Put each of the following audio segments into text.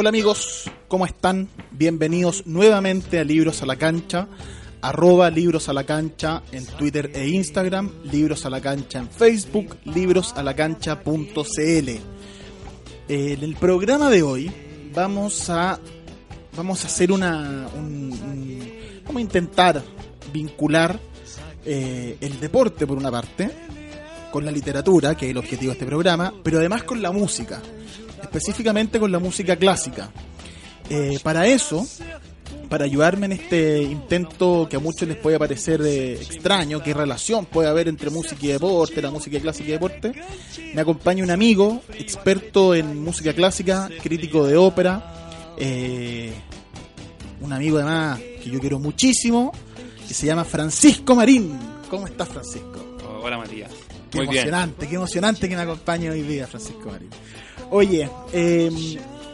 Hola amigos, ¿cómo están? Bienvenidos nuevamente a Libros a la Cancha, arroba Libros a la Cancha en Twitter e Instagram, Libros a la Cancha en Facebook, librosalacancha.cl. En el programa de hoy vamos a vamos a hacer una un- vamos a intentar vincular eh, el deporte por una parte con la literatura, que es el objetivo de este programa, pero además con la música, específicamente con la música clásica. Eh, para eso, para ayudarme en este intento que a muchos les puede parecer eh, extraño, qué relación puede haber entre música y deporte, la música clásica y deporte, me acompaña un amigo, experto en música clásica, crítico de ópera, eh, un amigo además que yo quiero muchísimo, que se llama Francisco Marín. ¿Cómo estás, Francisco? Hola Matías. Qué Muy bien. emocionante, qué emocionante que me acompañe hoy día Francisco Marín. Oye, eh,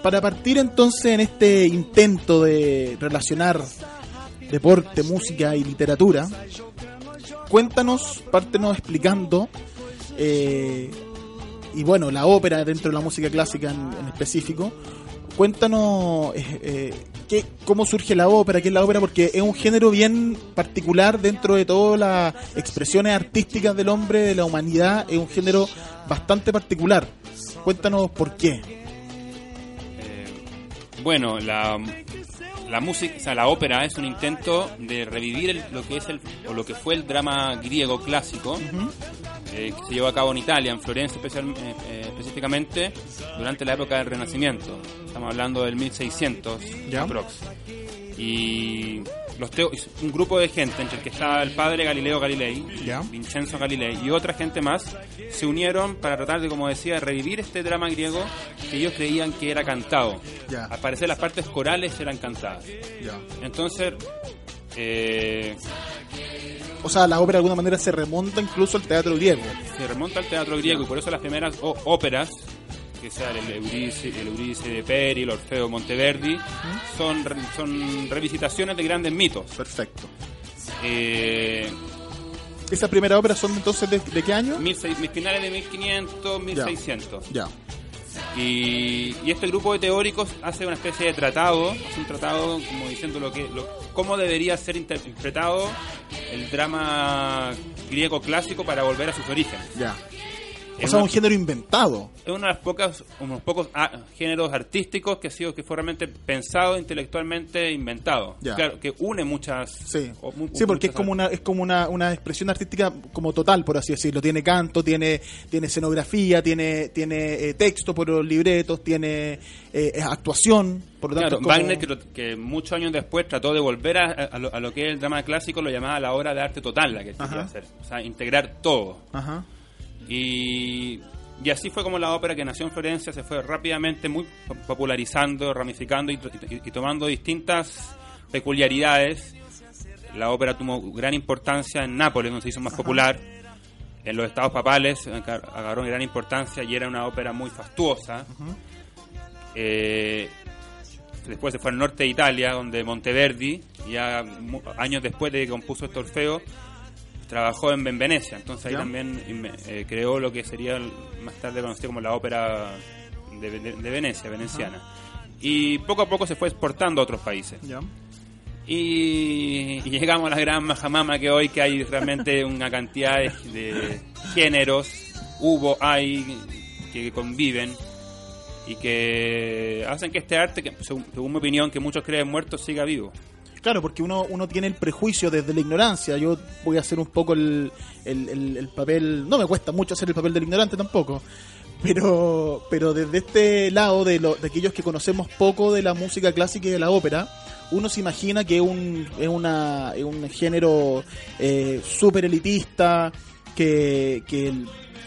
para partir entonces en este intento de relacionar deporte, música y literatura, cuéntanos, pártenos explicando, eh, y bueno, la ópera dentro de la música clásica en, en específico, cuéntanos eh, eh, qué, cómo surge la ópera, qué es la ópera, porque es un género bien particular dentro de todas las expresiones artísticas del hombre, de la humanidad, es un género bastante particular. Cuéntanos por qué. Eh, bueno, la, la música, o sea, la ópera es un intento de revivir el- lo que es el, o lo que fue el drama griego clásico, eh, que se llevó a cabo en Italia, en Florencia especial- eh, eh, específicamente, durante la época del Renacimiento. Estamos hablando del 1600, Ya. aprox. Y los teo- un grupo de gente, entre el que estaba el padre Galileo Galilei, Ya. Vincenzo Galilei y otra gente más, se unieron para tratar de, como decía, revivir este drama griego que ellos creían que era cantado. Ya. Al parecer las partes corales eran cantadas. Entonces, eh, O sea, la ópera de alguna manera se remonta incluso al teatro griego. se remonta al teatro griego y por eso las primeras óperas, que sean el Eurídice, el Eurídice de Peri, el Orfeo Monteverdi, son, son revisitaciones de grandes mitos. Perfecto. Eh, ¿Esas primeras óperas son entonces de, de qué año? mil seis- finales de 1500, 1600. Ya. Y, y este grupo de teóricos hace una especie de tratado, hace un tratado como diciendo lo que, lo- cómo debería ser interpretado el drama griego clásico para volver a sus orígenes. Ya. O Es sea, una- un género inventado. es uno de los pocos, unos pocos ah, géneros artísticos que ha sido que fue realmente pensado intelectualmente inventado. Ya. Claro, que une muchas. Sí, o mu- sí porque es muchas- como una es como una, una expresión artística como total, por así decirlo. Tiene canto, tiene tiene escenografía, tiene tiene eh, texto por los libretos, tiene eh, actuación. Por lo tanto, Claro, es como- Wagner, que, que muchos años después trató de volver a, a lo, a lo que es el drama clásico, lo llamaba la obra de arte total, la que quería hacer. O sea, integrar todo. Ajá. Y, y así fue como la ópera que nació en Florencia se fue rápidamente muy po- popularizando, ramificando y, y- y tomando distintas peculiaridades. La ópera tuvo gran importancia en Nápoles, donde se hizo más popular. En los estados papales agar- agarró gran importancia y era una ópera muy fastuosa. Eh, después se fue al norte de Italia, donde Monteverdi, ya años después de que compuso este Orfeo, trabajó en, en Venecia. Entonces ahí Ya. también eh, creó lo que sería más tarde conocido como la ópera de, de- de Venecia, veneciana. Y poco a poco se fue exportando a otros países. Ya. Y, y llegamos a la gran majamama que hoy que hay realmente una cantidad de, de géneros, hubo, hay, que conviven y que hacen que este arte, que según, según mi opinión, que muchos creen muerto, siga vivo. Claro, porque uno, uno tiene el prejuicio desde la ignorancia. Yo voy a hacer un poco el, el, el- el papel. No me cuesta mucho hacer el papel del ignorante tampoco. Pero, pero desde este lado de, lo- de aquellos que conocemos poco de la música clásica y de la ópera, uno se imagina que un, es una, es un género eh, súper elitista, que, que,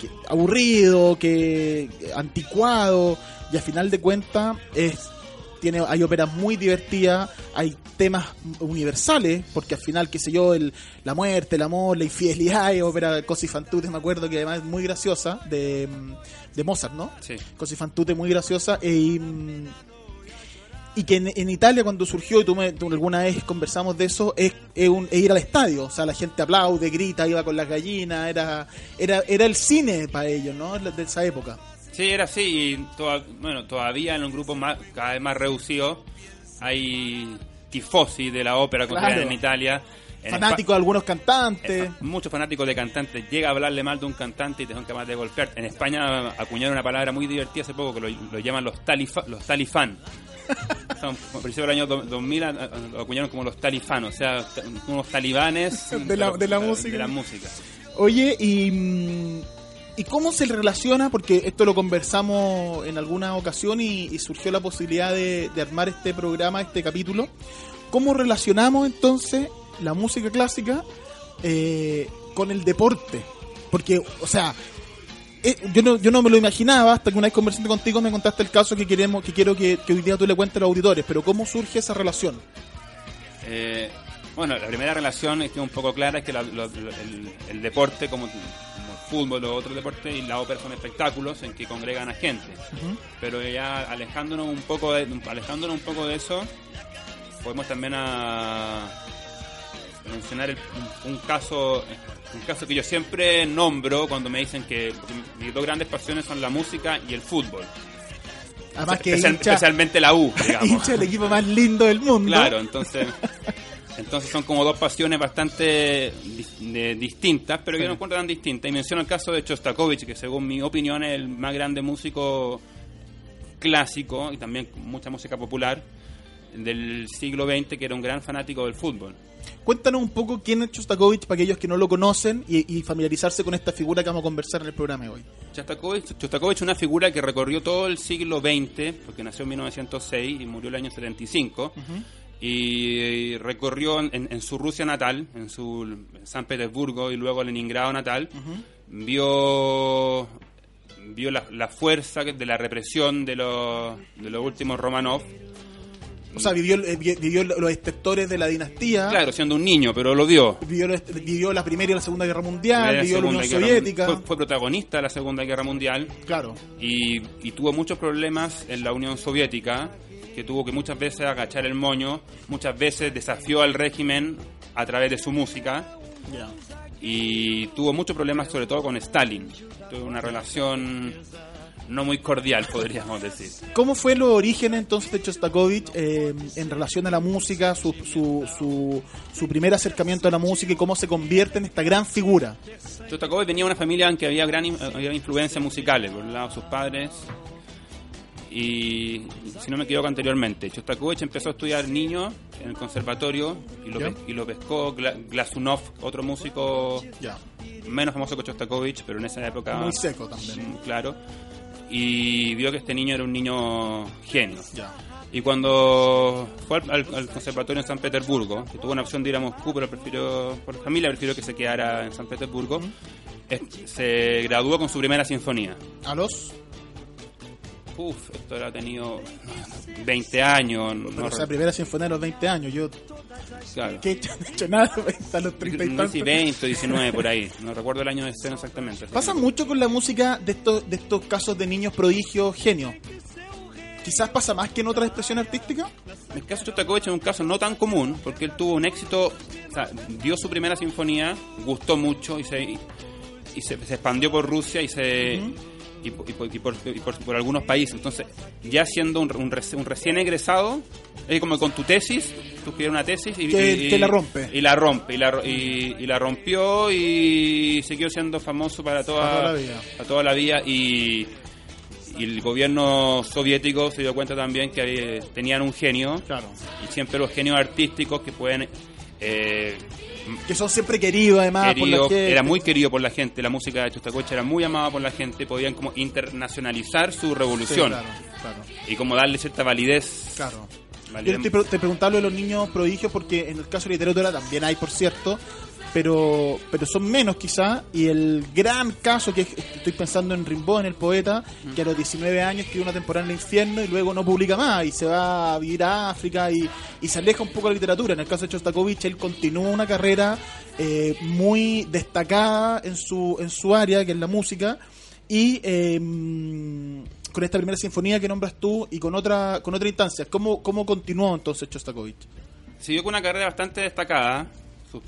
que aburrido, que anticuado, y a final de cuentas es tiene hay óperas muy divertidas, hay temas universales, porque al final, qué sé yo, el, la muerte, el amor, la infidelidad, hay ópera Cosi fan tutte, me acuerdo que además es muy graciosa, de, de Mozart, ¿no? Sí. Cosi fan tutte muy graciosa, e, y, y que en, en Italia cuando surgió, y tú, me, tú alguna vez conversamos de eso, es, es un- es ir al estadio, o sea, la gente aplaude, grita, iba con las gallinas, era, era, era el cine para ellos, ¿no? De esa época. Sí, era así. Y toda- bueno, todavía en un grupo más, cada vez más reducido hay tifosi de la ópera Claro. considerada en Italia. Fanáticos de algunos cantantes. Muchos fanáticos de cantantes llega a hablarle mal de un cantante y te son capaces de golpear. En España acuñaron una palabra muy divertida hace poco que lo, lo llaman los, talifa, los talifán. Son, a principios del año do- 2000 a- a- lo acuñaron como los talifán, o sea, unos talibanes De la- de la música. de la música. Oye, y, mm, ¿y cómo se relaciona? Porque esto lo conversamos en alguna ocasión y, surgió la posibilidad de, armar este programa, este capítulo. ¿Cómo relacionamos entonces la música clásica eh, con el deporte? Porque, o sea, eh, yo, no, yo no me lo imaginaba hasta que una vez conversando contigo me contaste el caso que queremos que quiero que, hoy día tú le cuentes a los auditores. Pero ¿cómo surge esa relación? Eh, bueno, la primera relación que un poco clara, es que la- el, deporte, como, fútbol o otros deportes, y la ópera son espectáculos en que congregan a gente. Pero ya alejándonos un poco de, alejándonos un poco de eso, podemos también a mencionar el- un, un caso un caso que yo siempre nombro cuando me dicen que mis dos grandes pasiones son la música y el fútbol. Además que Especial- hincha, especialmente la U, digamos. hincha el equipo más lindo del mundo. Claro, entonces, entonces son como dos pasiones bastante de- distintas, pero Sí. yo no encuentro tan distintas. Y menciono el caso de Chostakovich, que según mi opinión es el más grande músico clásico y también mucha música popular del siglo XX, que era un gran fanático del fútbol. Cuéntanos un poco quién es Shostakovich para aquellos que no lo conocen y, y familiarizarse con esta figura que vamos a conversar en el programa de hoy. Chostakovich, Chostakovich es una figura que recorrió todo el siglo XX, porque nació en 1906 y murió el año 75, y recorrió en, en su Rusia natal, en su San Petersburgo y luego Leningrado natal, vio vio la, la fuerza de la represión de los, de los últimos Romanov, O sea, vivió, eh, vi- vivió los extractores de la dinastía, claro, siendo un niño, pero lo vio. vivió, vivió la Primera y la Segunda Guerra Mundial, La vivió la Unión Guerra Soviética. Fue, fue protagonista de la Segunda Guerra Mundial. Claro, y, y tuvo muchos problemas en la Unión Soviética, que tuvo que muchas veces agachar el moño, muchas veces desafió al régimen a través de su música ya. y tuvo muchos problemas sobre todo con Stalin. Tuvo una relación no muy cordial, podríamos decir. ¿Cómo fue los orígenes entonces de Shostakovich eh, en relación a la música, su, su, su, su primer acercamiento a la música y cómo se convierte en esta gran figura? Shostakovich venía de una familia en que había gran había influencias musicales, por un lado sus padres y si no me equivoco anteriormente, Shostakovich empezó a estudiar niño en el conservatorio y lo, pe- y lo pescó Gla- Glazunov, otro músico menos famoso que Shostakovich, pero en esa época muy seco también. claro, y vio que este niño era un niño genio. Y cuando fue al, al- al conservatorio en San Petersburgo, que tuvo una opción de ir a Moscú, pero prefirió, por familia prefirió que se quedara en San Petersburgo, se graduó con su primera sinfonía. ¿A los? Uf, esto era tenido 20 años. no o sea, primera sinfonía a los 20 años. Yo, claro. ¿qué he hecho? No he hecho nada hasta los 30 y tantos. 20 o 19 por ahí. No recuerdo el año de escena exactamente. Pasa que- mucho con la música de estos, de estos casos de niños prodigios genios. Quizás pasa más que en otras expresiones artísticas. El caso de Shostakovich es un caso no tan común, porque él tuvo un éxito, o sea, dio su primera sinfonía, gustó mucho y se, y se, se expandió por Rusia y se y, por, y por- y por- y por- por algunos países. Entonces, ya siendo un, un reci- un recién egresado, es como con tu tesis, tú escribes una tesis y, Que- y- que la rompe. Y la rompe, y la, y rompió y siguió siendo famoso para toda, Para toda la vida. para toda la vida y, y el gobierno soviético se dio cuenta también que eh, tenían un genio Claro. y siempre los genios artísticos que pueden eh, Que son siempre queridos, además, por la querido, gente. era muy querido por la gente, la música de Chostacocha era muy amada por la gente, podían como internacionalizar su Sí, revolución claro, claro, y como darle cierta validez. claro. Yo te preguntaba lo de los niños prodigios porque en el caso de literatura también hay, por cierto, pero pero son menos quizá. Y el gran caso que es- estoy pensando en Rimbaud, en el poeta, que a los 19 años escribe una temporada en el infierno y luego no publica más y se va a vivir a África y, y se aleja un poco de la literatura. En el caso de Chostakovich, él continúa una carrera eh, muy destacada en su, en su área, que es la música. Y eh, con esta primera sinfonía que nombras tú y con otra con otra instancia, ¿cómo, cómo continuó entonces Chostakovich? Siguió con una carrera bastante destacada. Sus,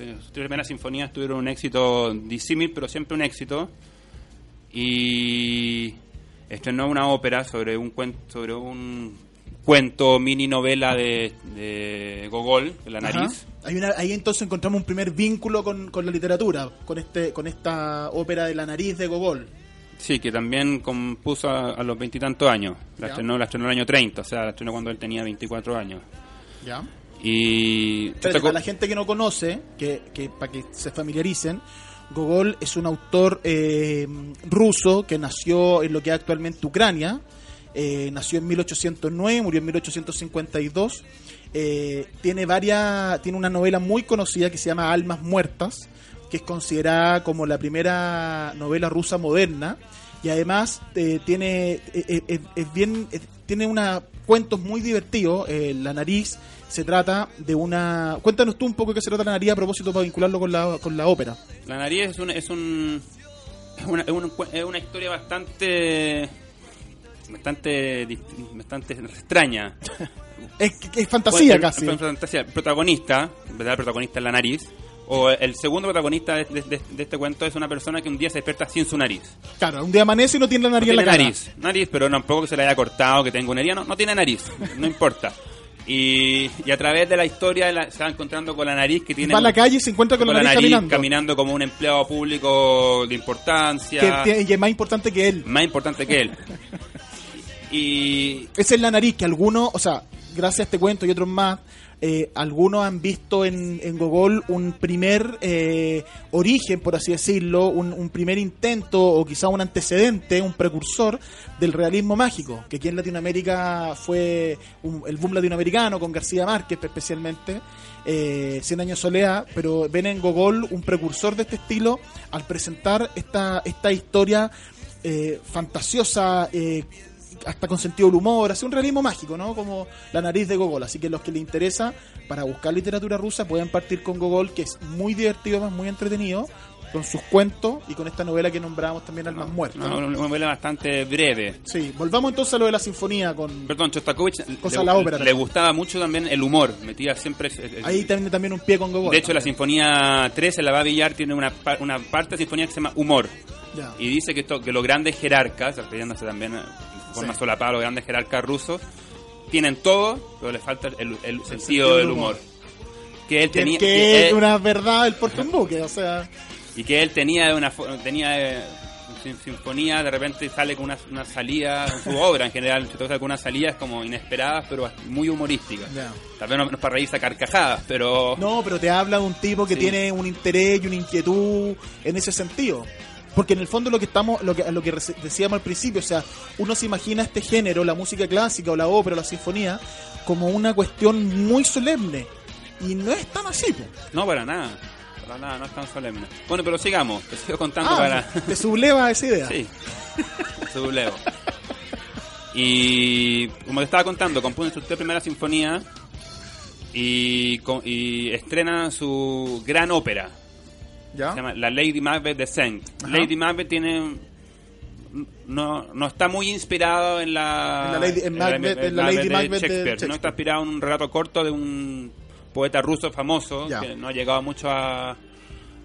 sus- sus tres primeras sinfonías tuvieron un éxito disímil, pero siempre un éxito. Y estrenó una ópera sobre un cuento, sobre un cuento mini novela de, de Gogol, de la nariz. Hay una- ahí entonces encontramos un primer vínculo con, con la literatura, con este con esta ópera de la nariz de Gogol. Sí, que también compuso a, a los veintitantos años. La estrenó, la estrenó en el año 30, o sea, la estrenó cuando él tenía 24 años. ¿Ya? Y Espérate, para la gente que no conoce, que, que para que se familiaricen, Gogol es un autor eh, ruso que nació en lo que es actualmente Ucrania. Eh, nació en 1809, murió en 1852. Eh, tiene varias, tiene una novela muy conocida que se llama Almas Muertas, que es considerada como la primera novela rusa moderna y además eh, tiene es bien tiene una cuentos muy divertidos. la nariz se trata de una. Cuéntanos tú un poco qué se trata la nariz a propósito para vincularlo con la, con la ópera. La nariz es un es un es una, es un- es una historia bastante bastante bastante extraña. Es, es fantasía Bueno, casi. fantasía. Protagonista, en verdad el protagonista es la nariz. O el segundo protagonista de, de- de- de este cuento es una persona que un día se despierta sin su nariz. Claro, un día amanece y no tiene la No nariz en tiene la cara. nariz, nariz, pero tampoco que se le haya cortado, que tenga una herida, no, no tiene nariz, no importa. Y, y a través de la historia la- se va encontrando con la nariz que tiene... Va a la calle y se encuentra con, la nariz, caminando. como un empleado público de importancia, Que, y es más importante que él. más importante que él. Y Esa es la nariz que algunos, o sea, gracias a este cuento y otros más, eh, algunos han visto en, en Gogol un primer eh, origen, por así decirlo, un, un primer intento o quizá un antecedente, un precursor del realismo mágico, que aquí en Latinoamérica fue un- el boom latinoamericano con García Márquez especialmente, eh, Cien años soledad, pero ven en Gogol un precursor de este estilo al presentar esta, esta historia eh, fantasiosa, eh, hasta con sentido del humor, hace un realismo mágico, ¿no? Como la nariz de Gogol. Así que los que les interesa para buscar literatura rusa pueden partir con Gogol, que es muy divertido, muy entretenido, con sus cuentos y con esta novela que nombramos también Almas Muertas. una, una novela bastante breve. Sí, volvamos entonces a lo de la sinfonía con... Perdón, Chostakovich Cosa le, la ópera le también. gustaba mucho también el humor, metía siempre... el- el- Ahí también, también un pie con Gogol. de hecho, la sinfonía 3, en la va Villar, tiene una, una parte de sinfonía que se llama Humor. Ya. Y dice que, esto, que los grandes jerarcas, refiriéndose también forma Sí. solapada los grandes jerarcas rusos, tienen todo, pero les falta el, el sentido, sentido del humor. humor. Que él tenía... que es una verdad el porte un buque, o sea... y que él tenía una fo- tenía eh, sin- sinfonía de repente sale con una, una salida su obra en general toca con unas salidas como inesperadas pero muy humorísticas Ya. tal vez no, no es para reírse a carcajadas pero No, pero te habla de un tipo que Sí. tiene un interés y una inquietud en ese sentido. Porque en el fondo lo que estamos, lo que, lo que decíamos al principio, o sea, uno se imagina este género, la música clásica o la ópera o la sinfonía, como una cuestión muy solemne. Y no es tan así. po. no para nada para nada no es tan solemne bueno pero sigamos te sigo contando Ah, para te subleva esa idea. sí subleo y como te estaba contando compone sus tres primeras sinfonías y, y estrena su gran ópera ¿Ya? Se llama La Lady Macbeth de Saint. Ajá. Lady Macbeth tiene. No, no está muy inspirado en la. En la Lady- en Macbeth- en la Lady Macbeth de Shakespeare. No está inspirado en un relato corto de un poeta ruso famoso Ya. que no ha llegado mucho a,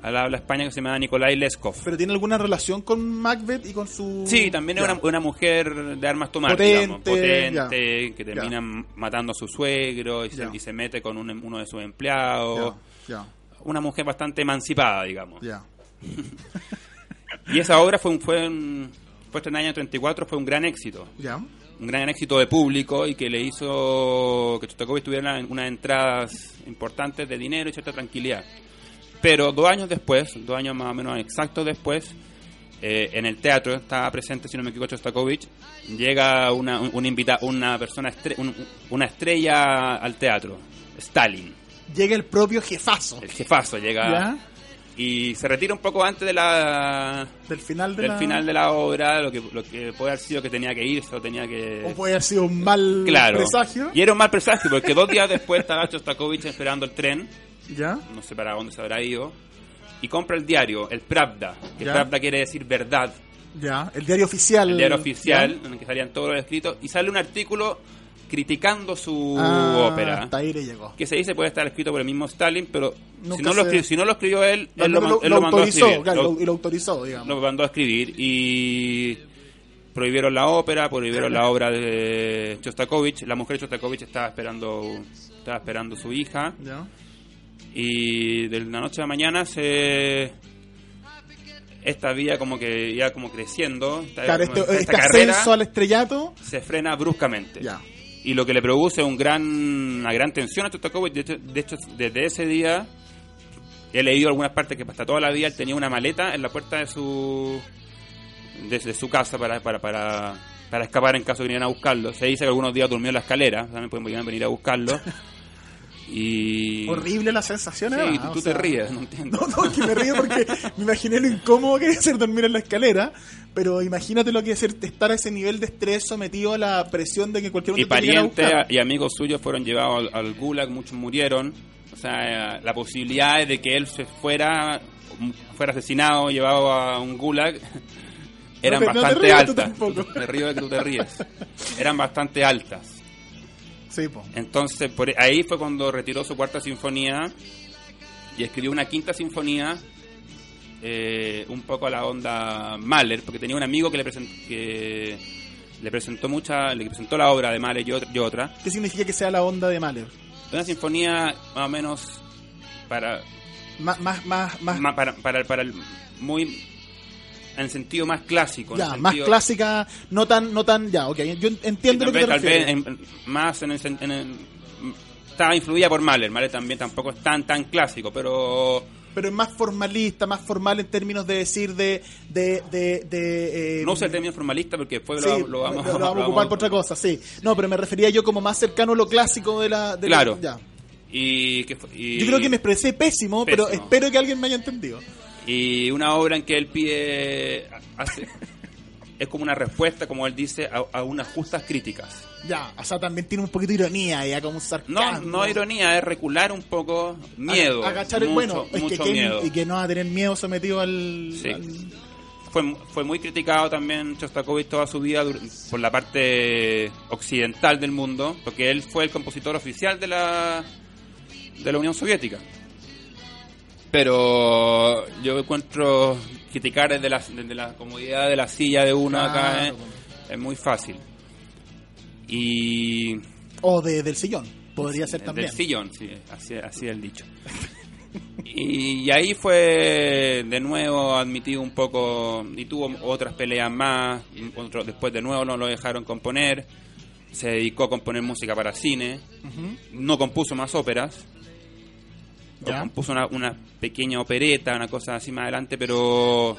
al habla España que se llama Nikolai Leskov. Pero tiene alguna relación con Macbeth y con su. Sí, también es Ya. una, una mujer de armas tomar, Potente, digamos, potente, que termina matando a su suegro y se, y se mete con un- uno de sus empleados. Ya, Una mujer bastante emancipada, digamos. ya. Y esa obra fue un, fue un, fue en el año 34, fue un gran éxito. Ya. Un gran éxito de público y que le hizo que Shostakovich tuviera una- unas entradas importantes de dinero y cierta tranquilidad. Pero dos años después, dos años más o menos exactos después, eh, en el teatro estaba presente, si no me equivoco, Shostakovich, llega una, un, un invita- una persona, estre- un- una estrella al teatro, Stalin. Llega el propio jefazo. El jefazo llega ¿Ya? y se retira un poco antes de la, Del final de del la... final de la obra, lo que, lo que puede haber sido que tenía que irse o tenía que... O puede haber sido un mal Claro. presagio. Y era un mal presagio, porque dos días después estaba Shostakovich esperando el tren, ¿Ya? no sé para dónde se habrá ido, y compra el diario, el Pravda, que Ya. Pravda quiere decir verdad, Ya. El diario oficial. el diario oficial, ¿Ya? en el que salían todos los escritos, y sale un artículo criticando su Ah, ópera. Hasta ahí le llegó. Que se dice puede estar escrito por el mismo Stalin, pero si no, lo se- escri- si no lo escribió él, él lo, man- él lo mandó a autorizó, escribir. claro, Lo- lo- y lo autorizó, digamos. lo mandó a escribir y prohibieron la ópera, prohibieron la obra de Shostakovich. La mujer de Shostakovich estaba esperando, estaba esperando su hija ¿Ya? y de la noche a la mañana se esta vía como que ya como creciendo, esta, Claro, este, esta este carrera ascenso al estrellato. se frena bruscamente. Ya. Y lo que le produce un gran, una gran tensión a Shostakovich. De hecho, de hecho, desde ese día he leído algunas partes que hasta toda la vida él tenía una maleta en la puerta de su de, de su casa para, para, para, para escapar en caso de vinieran a buscarlo. Se dice que algunos días durmió en la escalera, también pueden venir a buscarlo. Y... Horrible la sensación, Sí, además, tú, sea, te ríes, no entiendo. No, no, es que me río porque me imaginé lo incómodo que debe ser dormir en la escalera, pero imagínate lo que debe ser estar a ese nivel de estrés sometido a la presión de que cualquier y parientes y amigos suyos fueron llevados al, al gulag, muchos murieron. O sea, la posibilidad de que él se fuera, fuera asesinado, llevado a un gulag, eran te- no te bastante altas. Me río de que tú te ríes. Eran bastante altas. Sí, po. Entonces, por ahí fue cuando retiró su cuarta sinfonía y escribió una quinta sinfonía, eh, un poco a la onda Mahler, porque tenía un amigo que le, present- que le presentó mucha, le presentó la obra de Mahler y otra, y otra. ¿Qué significa que sea la onda de Mahler? Una sinfonía más o menos para, Más, más, más, más, para, para, para el muy en el sentido más clásico. en ya, el más sentido- clásica, no tan, no tan, ya, ok, yo entiendo lo que te tal vez refieres. en- en- más en el, en el- estaba influida por Mahler. Mahler también tampoco es tan tan clásico, pero Pero es más formalista, más formal en términos de decir de, de, de, de, eh, no usa el término formalista porque después Sí, lo, lo vamos, lo vamos a ocupar por otra cosa, sí. No, pero me refería yo como más cercano a lo clásico de la... de la- Claro. ya. Y, que fue- y- Yo creo que me expresé pésimo, pero espero que alguien me haya entendido. Y una obra en que él pide hace- es como una respuesta, como él dice, a, a unas justas críticas. Ya, o sea, también tiene un poquito de ironía, ya como un No, sarcasmo. no ironía, es recular un poco miedo. Ag- Agachar el bueno, es que mucho quién- miedo. y que no va a tener miedo sometido al... Sí. al- Fue, fue muy criticado también Shostakovich toda su vida por la parte occidental del mundo, porque él fue el compositor oficial de la, de la Unión Soviética. Pero yo encuentro criticar desde la, desde la comodidad de la silla de uno acá Claro, eh, es muy fácil. Y O de, del sillón, podría ser también. del sillón, sí, así, así es el dicho. Y, y ahí fue de nuevo admitido un poco, y tuvo otras peleas más, otro- después de nuevo no lo dejaron componer, se dedicó a componer música para cine, no compuso más óperas, Ya. compuso una, una pequeña opereta, una cosa así más adelante, pero...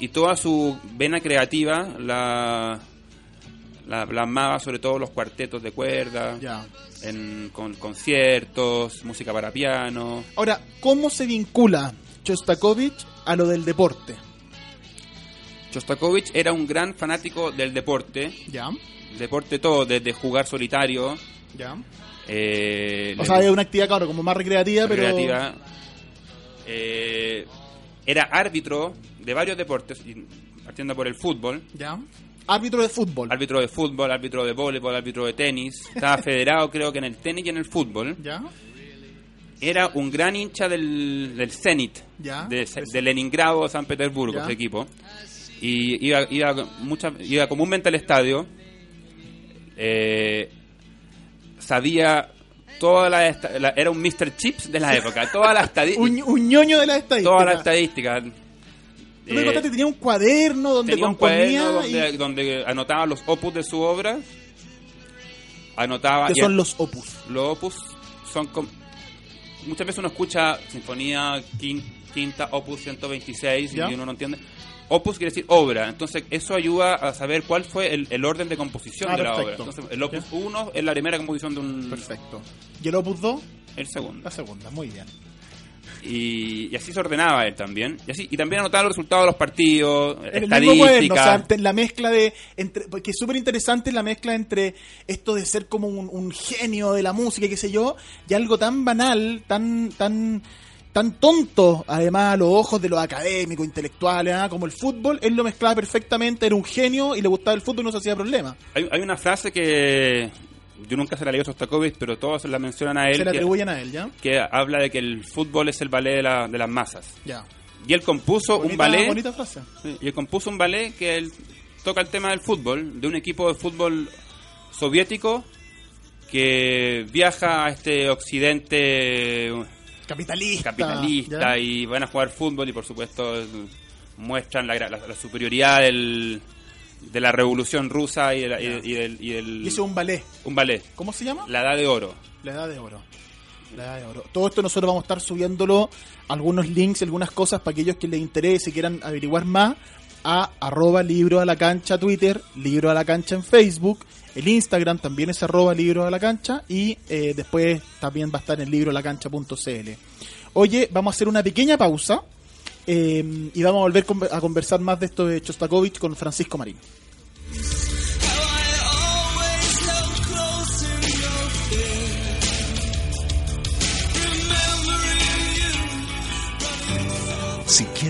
Y toda su vena creativa la, la plasmaba sobre todo los cuartetos de cuerda, en, con conciertos, música para piano. Ahora, ¿cómo se vincula Shostakovich a lo del deporte? Shostakovich era un gran fanático del deporte, Ya, deporte todo, desde jugar solitario, ya. Eh, O sea, es una actividad, claro, como más recreativa, pero... recreativa. Eh, era árbitro de varios deportes, partiendo por el fútbol, Ya. Árbitro de fútbol. árbitro de fútbol, árbitro de voleibol, árbitro de tenis, estaba federado creo que en el tenis y en el fútbol. Ya. Era un gran hincha del, del Zenit, Ya. de, de Leningrado, San Petersburgo, Ya. ese equipo. Y iba, iba, mucha, iba comúnmente al estadio. eh, sabía toda la, esta- la- Era un Mr. Chips de la época. Toda la estadística. Un, un ñoño de la estadística. toda la estadística. Tú me Eh, contaste tenía un cuaderno donde tenía un cuaderno y- donde, donde anotaba los opus de su obra. Anotaba. que y- son los opus. Los opus son. com- muchas veces uno escucha Sinfonía quin- Quinta, opus 126, ¿Ya? y uno no entiende. Opus quiere decir obra, entonces eso ayuda a saber cuál fue el, el orden de composición Ah, de la obra. Entonces, el opus 1 es la primera composición de un. Perfecto. ¿Y el opus 2? El segundo. La segunda, muy bien. Y, y así se ordenaba él también. Y, así, y también anotaba los resultados de los partidos, En cuaderno, o sea, estadísticas. la mezcla de. Entre, porque es súper interesante la mezcla entre esto de ser como un, un genio de la música, qué sé yo, y algo tan banal, tan tan tan tonto, además a los ojos de los académicos, intelectuales, ah, como el fútbol, él lo mezclaba perfectamente, era un genio y le gustaba el fútbol y no se hacía problema. Hay, hay una frase que yo nunca se la leí a Sostakovich, pero todos se la mencionan a él, se que, atribuyen a él, ¿ya? que habla de que el fútbol es el ballet de, la- de las masas. Ya. Y él compuso un ballet, Bonita frase. sí, y él compuso un ballet que él toca el tema del fútbol, de un equipo de fútbol soviético que viaja a este occidente Capitalista. capitalista y van a jugar fútbol y por supuesto muestran la, la- la superioridad del- de la revolución rusa y, de la- y, y del, y del- es un ballet. un ballet, ¿Cómo se llama? la edad de oro. La edad de oro. La edad de oro. Todo esto nosotros vamos a estar subiéndolo, algunos links, algunas cosas para aquellos que les interese y quieran averiguar más, a arroba libro a la cancha Twitter, libro a la cancha en Facebook, el Instagram también es arroba libro a la cancha y eh, después también va a estar en libroalacancha.cl. Oye, vamos a hacer una pequeña pausa eh, y vamos a volver a conversar más de esto de Chostakovich con Francisco Marín.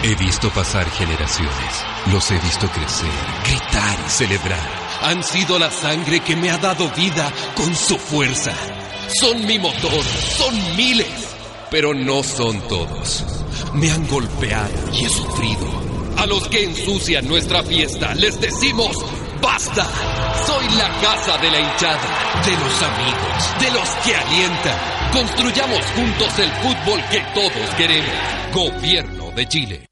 He visto pasar generaciones, los he visto crecer, gritar y celebrar. Han sido la sangre que me ha dado vida con su fuerza. Son mi motor, son miles, pero no son todos. Me han golpeado y he sufrido. A los que ensucian nuestra fiesta les decimos, ¡basta! Soy la casa de la hinchada, de los amigos, de los que alientan. Construyamos juntos el fútbol que todos queremos. Gobierno de Chile.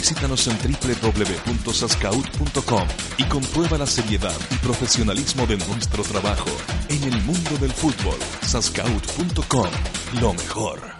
Visítanos en www.sascaut.com y comprueba la seriedad y profesionalismo de nuestro trabajo. En el mundo del fútbol, sascaut.com, lo mejor.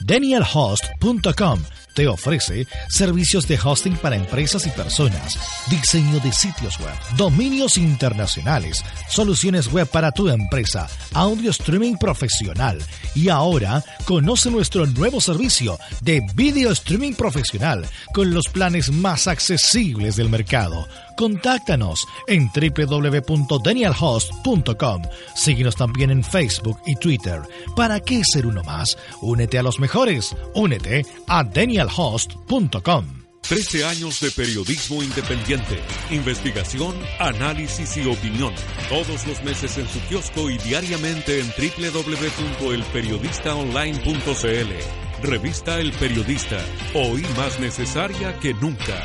DanielHost.com te ofrece servicios de hosting para empresas y personas, diseño de sitios web, dominios internacionales, soluciones web para tu empresa, audio streaming profesional y ahora conoce nuestro nuevo servicio de video streaming profesional con los planes más accesibles del mercado. Contáctanos en www.danielhost.com. Síguenos también en Facebook y Twitter. ¿Para qué ser uno más? Únete a los mejores. Únete a danielhost.com. 13 años de periodismo independiente, investigación, análisis y opinión. Todos los meses en su kiosco y diariamente en www.elperiodistaonline.cl. Revista El Periodista, hoy más necesaria que nunca.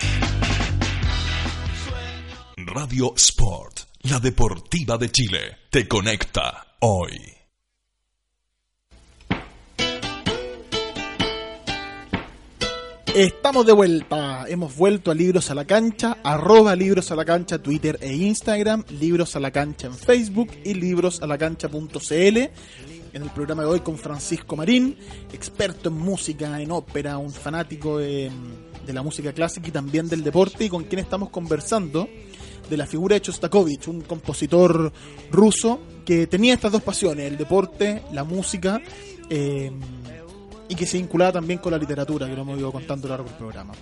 Radio Sport, la deportiva de Chile, te conecta hoy. Estamos de vuelta, hemos vuelto a Libros a la Cancha, arroba Libros a la Cancha, Twitter e Instagram, Libros a la Cancha en Facebook y librosalacancha.cl. En el programa de hoy con Francisco Marín, experto en música, en ópera, un fanático de la música clásica y también del deporte y con quien estamos conversando de la figura de Chostakovich, un compositor ruso que tenía estas dos pasiones, el deporte, la música, eh, y que se vinculaba también con la literatura, que lo hemos ido contando a lo largo del programa.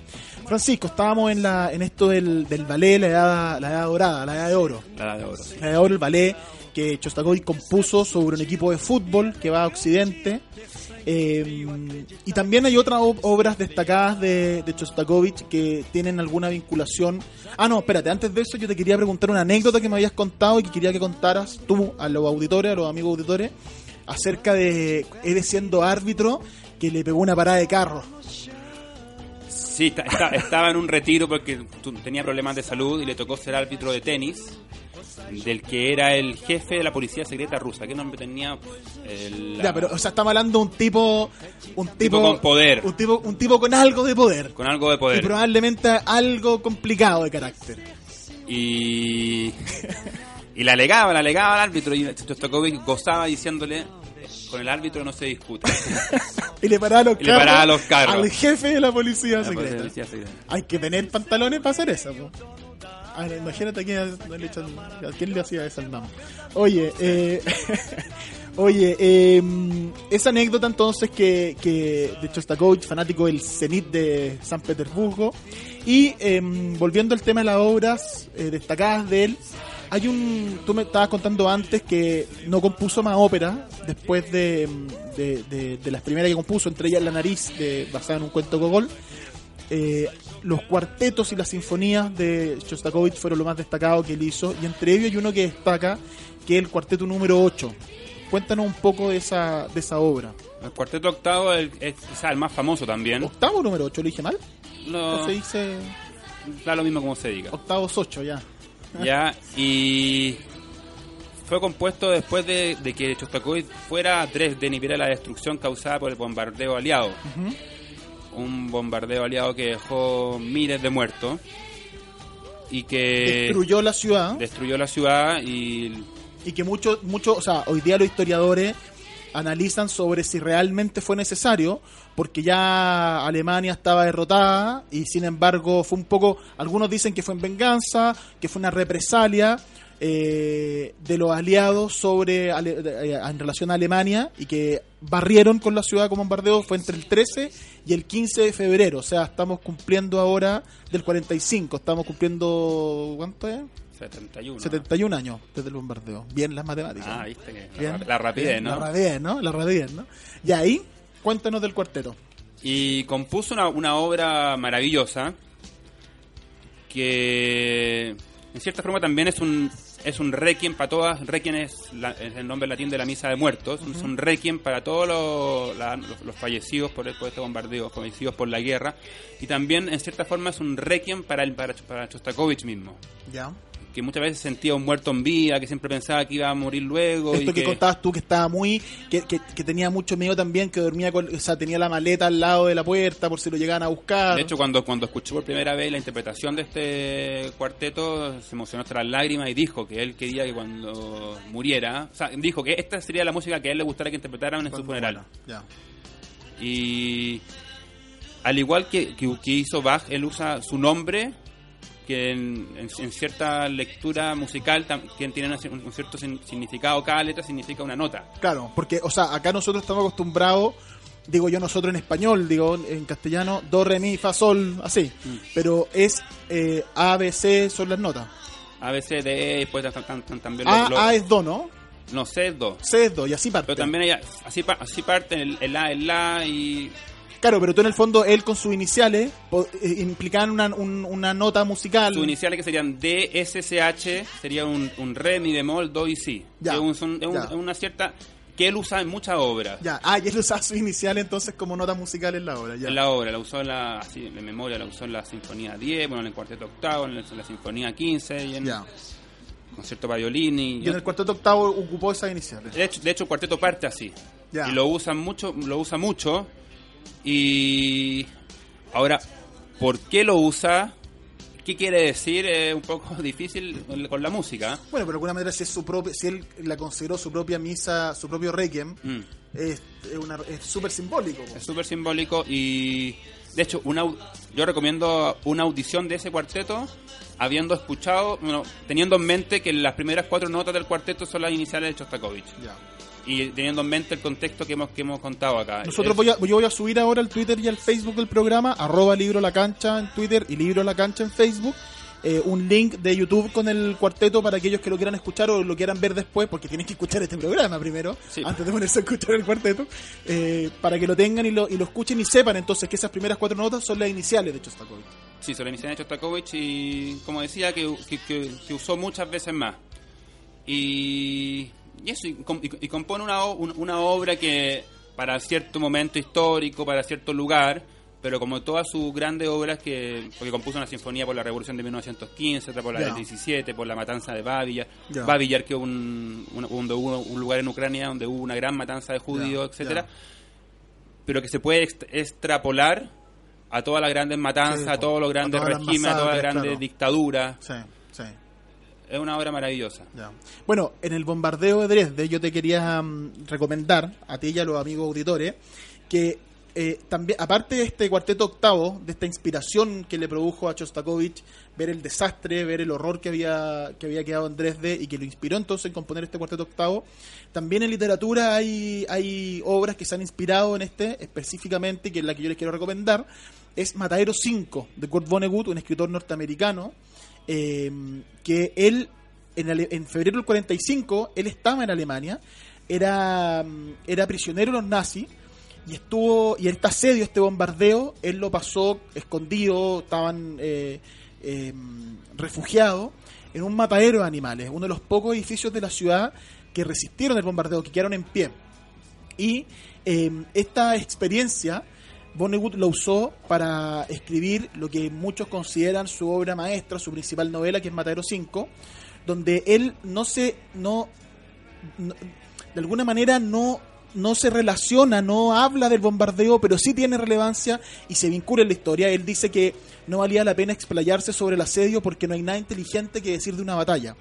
Francisco, estábamos en, la, en esto del, del ballet, la edad, la edad dorada, la edad de oro. La edad de oro, sí. La edad de oro, el ballet que Chostakovich compuso sobre un equipo de fútbol que va a Occidente. Eh, y también hay otras ob- obras destacadas de, de Chostakovich que tienen alguna vinculación. Ah, no, espérate, antes de eso yo te quería preguntar una anécdota que me habías contado y que quería que contaras tú a los auditores, a los amigos auditores, acerca de él siendo árbitro que le pegó una parada de carro. Sí, está- está- estaba en un retiro porque tenía problemas de salud y le tocó ser árbitro de tenis del que era el jefe de la policía secreta rusa. ¿Qué nombre tenía? El- Ya, pero, o sea, estamos hablando de un tipo. Un tipo, con poder. Un tipo, un tipo con algo de poder. Con algo de Y poder. probablemente algo complicado de carácter. Y, y le alegaba, le alegaba al árbitro y Shostakovich gozaba diciéndole, con el árbitro no se discute. Y le paraba los Y le paraba los carros. Al jefe de la policía La secreta. policía secreta. Hay que tener pantalones para hacer eso. po. A ver, imagínate a quién, le echan- a quién le hacía eso al Namo. Oye, eh, oye, eh, esa anécdota entonces que, que de Chostakovich, fanático del Zenit de San Petersburgo, y eh, volviendo al tema de las obras eh, destacadas de él, hay un, tú me estabas contando antes que no compuso más ópera después de, de, de- de las primeras que compuso, entre ellas La Nariz, de, basada en un cuento Gogol. Eh, los cuartetos y las sinfonías de Shostakovich fueron lo más destacado que él hizo, y entre ellos hay uno que destaca, que es el cuarteto número 8. Cuéntanos un poco de esa, de esa obra. El cuarteto octavo el- es quizá el más famoso también. ¿Octavo número 8? ¿Lo dije mal? No, ¿O se dice da lo mismo como se diga. octavos 8 ya? Ya, y fue compuesto después de, de que Shostakovich fuera a Dresden y viera la destrucción causada por el bombardeo aliado. Un bombardeo aliado que dejó miles de muertos y que Destruyó la ciudad. destruyó la ciudad y y que muchos, mucho, o sea, hoy día los historiadores analizan sobre si realmente fue necesario, porque ya Alemania estaba derrotada y sin embargo fue un poco, algunos dicen que fue en venganza, que fue una represalia eh, de los aliados sobre eh, en relación a Alemania y que barrieron con la ciudad con bombardeo fue entre el 13 y el 15 de febrero, o sea, estamos cumpliendo ahora del 45, estamos cumpliendo ¿cuánto es? 71. 71 años desde el bombardeo. Bien las matemáticas. Ah, viste que la, la rapidez, ¿no? La rapidez, ¿no? La rapidez, ¿no? Y ahí, cuéntanos del cuarteto. Y compuso una, una obra maravillosa que en cierta forma también es un es un requiem para todas. Requiem es, la- es el nombre latín de la misa de muertos. Es un requiem para todos los, la- los- los fallecidos por, el- por este bombardeo, fallecidos por la guerra. Y también, en cierta forma, es un requiem para, el, para, para Shostakovich mismo. Ya. Que muchas veces sentía un muerto en vida, que siempre pensaba que iba a morir luego. Esto y que, contabas tú que estaba muy que, que, que tenía mucho miedo también que dormía con, o sea tenía la maleta al lado de la puerta por si lo llegaban a buscar De hecho, cuando, cuando escuchó por primera vez la interpretación de este cuarteto, se emocionó hasta las lágrimas y dijo que él quería que cuando muriera, o sea, dijo que esta sería la música que a él le gustaría que interpretaran en su funeral. ya Y al igual que, que, que hizo Bach, él usa su nombre, que en, en- en cierta lectura musical tam- que tiene un, un cierto sin- significado. Cada letra significa una nota. claro porque o sea acá nosotros estamos acostumbrados digo yo nosotros en español digo en castellano do re mi fa sol así Mm. pero es eh, A B C son las notas A, B, C, D, E, después tam- tam- tam- también A, lo- lo- A es do no No, C es Do. C es do y así parte Pero también hay, así, así parte el, el A, el La y claro pero tú en el fondo él con sus iniciales eh, implicaban una, un- una nota musical sus iniciales que serían D, S, C, H, sería un, un Re, Mi bemol, Do y Si. Ya, Es, un- son- es un- ya. es una cierta... que él usa en muchas obras. ya ah y él usaba sus iniciales entonces como nota musical en la obra ya En la obra, la usó en la, así, en memoria, la usó en la Sinfonía 10, bueno, en el Cuarteto Octavo, en la, en la Sinfonía 15 y en ya el Concierto Violín. Y, y en el cuarteto octavo ocupó esas iniciales de, hecho, de hecho, el cuarteto parte así. Ya. Y lo usa mucho, lo usa mucho. Y ahora, ¿por qué lo usa? ¿Qué quiere decir? Es un poco difícil con- la música. Bueno, pero de alguna manera si es su propia, si él la consideró su propia misa, su propio requiem, Mm. es súper simbólico. Es súper simbólico y de hecho una, yo recomiendo una audición de ese cuarteto habiendo escuchado, bueno, teniendo en mente que las primeras cuatro notas del cuarteto son las iniciales de Shostakovich Ya. Y teniendo en mente el contexto que hemos, que hemos contado acá. Nosotros voy a, yo voy a subir ahora al Twitter y al Facebook del programa, arroba libro la cancha en Twitter y libro la cancha en Facebook, eh, un link de YouTube con el cuarteto para aquellos que lo quieran escuchar o lo quieran ver después, porque tienen que escuchar este programa primero, Sí. antes de ponerse a escuchar el cuarteto, eh, para que lo tengan y lo, y lo escuchen y sepan entonces que esas primeras cuatro notas son las iniciales de Shostakovich. Sí, son las iniciales de Shostakovich y como decía que, que, que- que usó muchas veces más. Y, y eso, y, y- y compone una, una obra que para cierto momento histórico, para cierto lugar, pero como todas sus grandes obras, que porque compuso una sinfonía por la Revolución de 1915, otra por la Ya. del 17, por la matanza de Babillar. Babillar, que es un, un, lugar en Ucrania donde hubo una gran matanza de judíos, Ya, etcétera pero que se puede ext- extrapolar a todas las grandes matanzas, Sí, a todos los a grandes todas las regímenes, a todas las grandes claro. dictaduras. Sí, sí. Es una obra maravillosa. Bueno, en el bombardeo de Dresde yo te quería mm, recomendar a ti y a los amigos auditores que eh, también, aparte de este cuarteto octavo, de esta inspiración que le produjo a Shostakovich, ver el desastre, ver el horror que había, que había quedado en Dresde y que lo inspiró entonces en componer este cuarteto octavo, también en literatura hay, hay obras que se han inspirado en este, específicamente, que es la que yo les quiero recomendar, es Matadero 5, de Kurt Vonnegut, un escritor norteamericano, eh, que él, en, en febrero del 45, él estaba en Alemania, era, mm, era prisionero de los nazis, y estuvo, y este asedio, este bombardeo, él lo pasó escondido, estaban eh, eh, refugiados en un matadero de animales, uno de los pocos edificios de la ciudad que resistieron el bombardeo, que quedaron en pie. Y esta experiencia Vonnegut lo usó para escribir lo que muchos consideran su obra maestra, su principal novela, que es Matadero 5, donde él no se no, de alguna manera no no se relaciona, no habla del bombardeo, pero sí tiene relevancia y se vincula en la historia. Él dice que no valía la pena explayarse sobre el asedio porque no hay nada inteligente que decir de una batalla.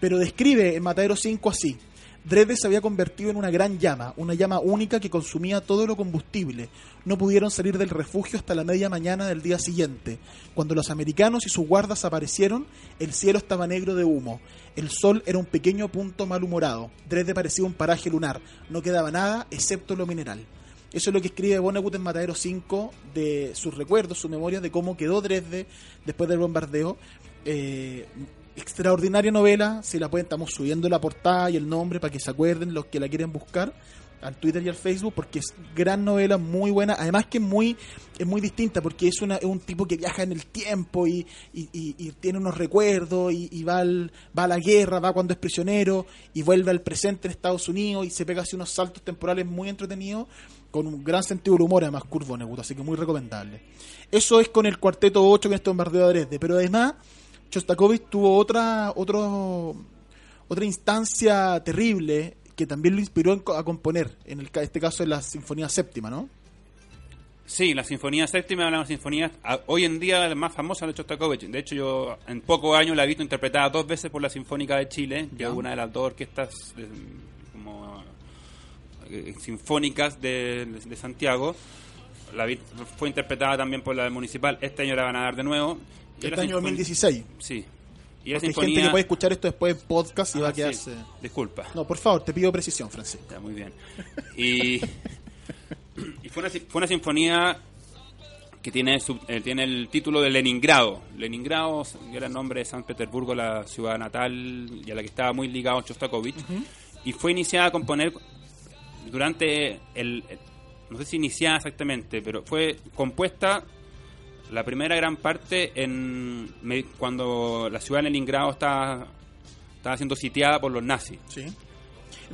Pero describe en Matadero 5 así. Dresde se había convertido en una gran llama, una llama única que consumía todo lo combustible. No pudieron salir del refugio hasta la media mañana del día siguiente. Cuando los americanos y sus guardas aparecieron, el cielo estaba negro de humo. El sol era un pequeño punto malhumorado. Dresde parecía un paraje lunar. No quedaba nada excepto lo mineral. Eso es lo que escribe Vonnegut en Matadero 5 de sus recuerdos, sus memorias de cómo quedó Dresde después del bombardeo. Eh, extraordinaria novela, si la pueden, estamos subiendo la portada y el nombre para que se acuerden los que la quieren buscar. al Twitter y al Facebook porque es gran novela, muy buena. Además que es muy, es muy distinta porque es, una, es un tipo que viaja en el tiempo y, y- y- y tiene unos recuerdos y, va, al- va a la guerra, va cuando es prisionero y vuelve al presente en Estados Unidos y se pega así unos saltos temporales muy entretenidos con un gran sentido del humor, además Kurt Vonnegut, así que muy recomendable. Eso es con el cuarteto 8 con este bombardeo de Dresde, pero además Shostakovich tuvo otra otro, otra instancia terrible que también lo inspiró a componer, en el, este caso en la Sinfonía Séptima, ¿no? Sí, la Sinfonía Séptima es una de las sinfonías a- hoy en día la más famosa de Shostakovich. De hecho, yo en pocos años la he visto interpretada dos veces por la Sinfónica de Chile, que es una de las dos orquestas de- como eh, sinfónicas de, de- de Santiago. La vi- fue interpretada también por la del Municipal. Este año la van a dar de nuevo. Este año sinfon- 2016. Sí. Y Porque hay sinfonía... gente que puede escuchar esto después en podcast y va Ah, a sí. quedarse... Disculpa. No, por favor, te pido precisión, Francisco. Ya, muy bien. Y, y fue, una, si- fue una sinfonía que tiene, su- eh, tiene el título de Leningrado. Leningrado era el nombre de San Petersburgo, la ciudad natal y a la que estaba muy ligado Shostakovich. Y fue iniciada a componer durante el... el- No sé si iniciada exactamente, pero fue compuesta la primera gran parte en cuando la ciudad de Leningrado estaba, siendo sitiada por los nazis. Sí.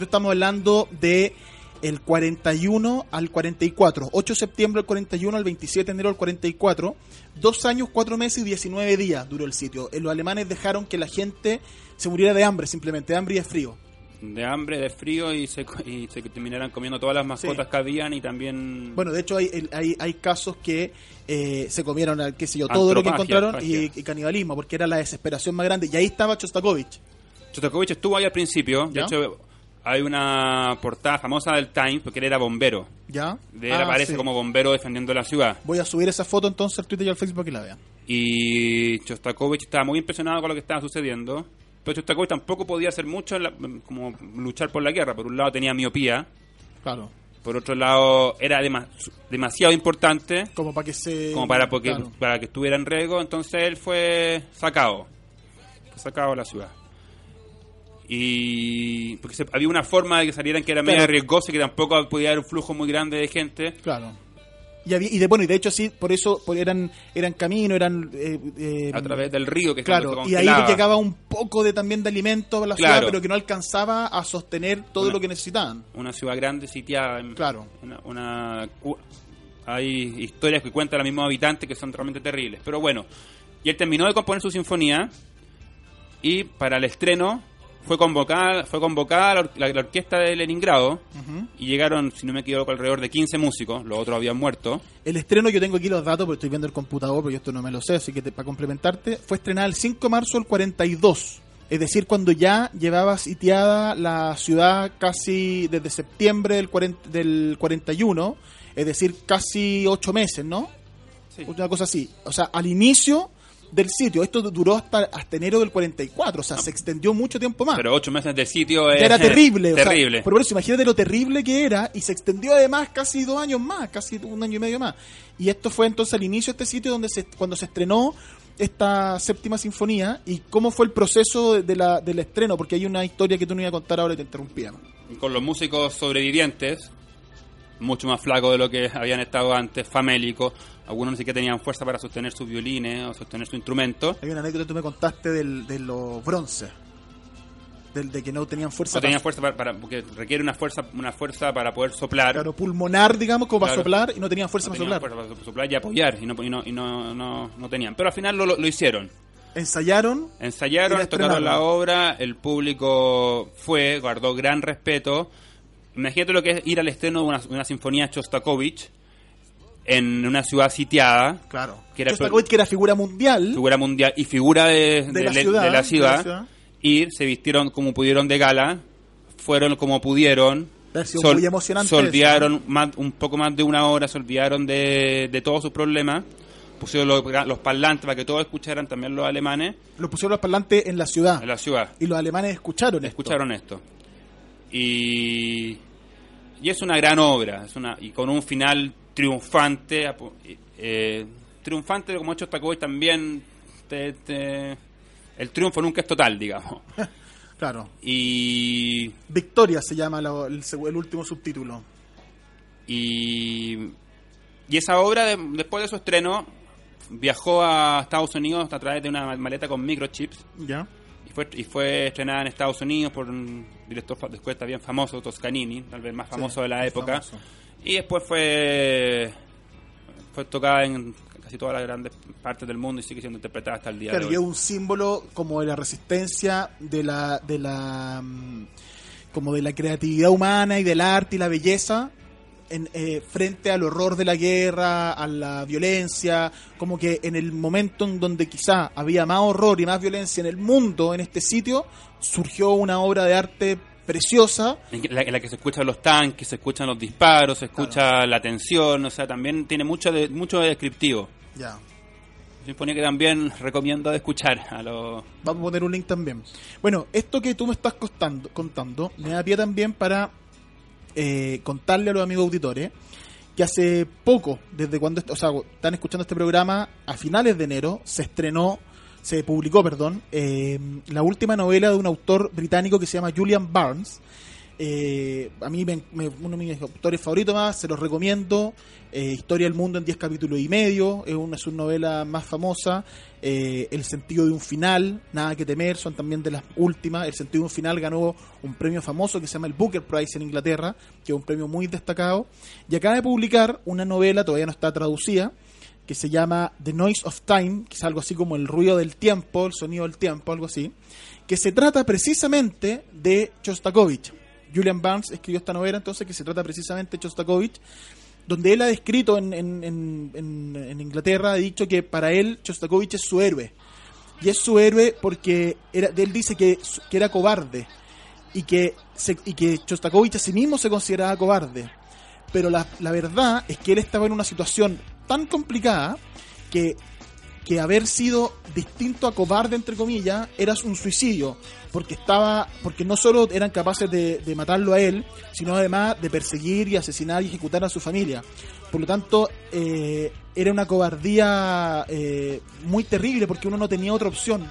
Estamos hablando de el 41 al 44, 8 de septiembre al 41 al 27 de enero al 44, dos años, cuatro meses y 19 días duró el sitio. Eh, Los alemanes dejaron que la gente se muriera de hambre, simplemente, de hambre y de frío. De hambre, de frío y se, y se terminaran comiendo todas las mascotas Sí. que habían y también... Bueno, de hecho hay, hay, hay casos que eh, se comieron, al- qué sé yo, todo lo que encontraron y, canibalismo, porque era la desesperación más grande. Y ahí estaba Chostakovich. Shostakovich estuvo ahí al principio, ¿Ya? de hecho hay una portada famosa del Times porque él era bombero. ¿Ya? De él Ah, aparece sí. como bombero defendiendo la ciudad. Voy a subir esa foto entonces al Twitter y al Facebook para que la vean. Y Shostakovich estaba muy impresionado con lo que estaba sucediendo. Pero Shostakovich tampoco podía hacer mucho en la- como luchar por la guerra. Por un lado tenía miopía, Claro. por otro lado era dema- demasiado importante Como para que se... como para porque, claro. para que estuviera en riesgo, entonces él fue sacado, fue sacado de la ciudad. Y porque se- había una forma de que salieran que era media Claro. riesgosa y que tampoco podía haber un flujo muy grande de gente. Claro. Y, había- y de, bueno, y de hecho sí, por eso por eran eran camino, eran... eh, eh, a través del río que Claro, y ahí llegaba un poco de también de alimento a la Claro. ciudad, pero que no alcanzaba a sostener todo Una- lo que necesitaban. una ciudad grande sitiada Claro. una, una- hay historias que cuentan los mismos habitantes que son realmente terribles pero bueno y él terminó de componer su sinfonía y para el estreno fue convocada fue convocada la, or- la- la orquesta de Leningrado y llegaron si no me equivoco alrededor de 15 músicos los otros habían muerto El estreno, yo tengo aquí los datos, porque estoy viendo el computador, porque esto no me lo sé, así que te- para complementarte, fue estrenada el 5 de marzo del 42. Es decir, cuando ya llevaba sitiada la ciudad casi desde septiembre del, 40 del 41, es decir, casi ocho meses, ¿no? Sí. Una cosa así. O sea, al inicio del sitio, esto duró hasta, hasta enero del 44, o sea, se extendió mucho tiempo más. pero ocho meses de sitio es era terrible. o sea, terrible por eso, imagínate lo terrible que era y se extendió además casi dos años más, casi un año y medio más. Y esto fue entonces al inicio de este sitio donde se, cuando se estrenó esta séptima sinfonía y cómo fue el proceso de, de la, del estreno, porque hay una historia que tú no ibas a contar ahora y te interrumpía. con los músicos sobrevivientes, mucho más flacos de lo que habían estado antes, famélicos. Algunos ni siquiera tenían fuerza para sostener sus violines o sostener su instrumento. Hay una anécdota que tú me contaste del, de los bronces, del, de que no tenían fuerza No tenían fuerza para, para- porque requiere una fuerza una fuerza para poder soplar. claro, pulmonar, digamos, como para Claro. soplar y no tenían fuerza no para tenían soplar. fuerza para soplar y apoyar y no, y no, y no, no- no tenían. Pero al final lo, lo- hicieron. Ensayaron Ensayaron, tocaron la obra, el público fue, guardó gran respeto. Imagínate lo que es ir al estreno de una, una sinfonía Chostakovich en una ciudad sitiada, Claro. Que era- Shostakovich, que era figura mundial figura mundial y figura de, de, de- la ciudad, de la de ciudad, la ciudad. ir, se vistieron como pudieron de gala, fueron como pudieron, sido muy emocionante se eso, más- un poco más de una hora, se olvidaron de, de todos sus problemas, pusieron los, los parlantes para que todos escucharan, también los alemanes, Lo pusieron los parlantes en la ciudad. en la ciudad. Y los alemanes escucharon esto. escucharon esto. Y, y es una gran obra, es una y con un final triunfante, eh, triunfante como ha hecho Stakovic también, te- te- el triunfo nunca es total, digamos. Claro. Y, Victoria se llama la- el, último subtítulo. y, y esa obra, de- después de su estreno, viajó a Estados Unidos a través de una maleta con microchips. ¿Ya? Y fue, y fue estrenada en Estados Unidos por un director fa- de escuela bien famoso, Toscanini, tal vez más famoso Sí, de la época. famoso. Y después fue fue tocada en casi todas las grandes partes del mundo y sigue siendo interpretada hasta el día y de es hoy. un símbolo como de la resistencia, de la, de la, mm, como de la creatividad humana y del arte y la belleza en, eh, frente al horror de la guerra, a la violencia, como que en el momento en donde quizá había más horror y más violencia en el mundo, en este sitio, surgió una obra de arte preciosa. En la, en la que se escuchan los tanques, se escuchan los disparos, se escucha la tensión, o sea, también tiene mucho de, mucho de descriptivo. Ya. Sinfonía que también recomiendo de escuchar a los... Vamos a poner un link también. Bueno, esto que tú me estás costando, contando me da pie también para eh, contarle a los amigos auditores que hace poco, desde cuando, están escuchando este programa, a finales de enero se estrenó, se publicó, perdón, eh, la última novela de un autor británico que se llama Julian Barnes. Eh, a mí me- uno de mis autores favoritos más, se los recomiendo. Eh, Historia del mundo en 10 capítulos y medio, es una de sus novelas más famosas. Eh, el sentido de un final, nada que temer, son también de las últimas. El sentido de un final ganó un premio famoso que se llama el Booker Prize en Inglaterra, que es un premio muy destacado. Y acaba de publicar una novela, todavía no está traducida, que se llama The Noise of Time, que es algo así como el ruido del tiempo, el sonido del tiempo, algo así, que se trata precisamente de Shostakovich. Julian Barnes escribió esta novela entonces que se trata precisamente de Shostakovich, donde él ha descrito en, en- en- en- Inglaterra, ha dicho que para él Shostakovich es su héroe. Y es su héroe porque él dice que, que era cobarde y que, y que Shostakovich a sí mismo se consideraba cobarde. Pero la, la verdad es que él estaba en una situación tan complicada que, que haber sido distinto a cobarde, entre comillas, era un suicidio. Porque estaba porque no solo eran capaces de, de matarlo a él, sino además de perseguir y asesinar y ejecutar a su familia. Por lo tanto, eh, era una cobardía eh, muy terrible porque uno no tenía otra opción.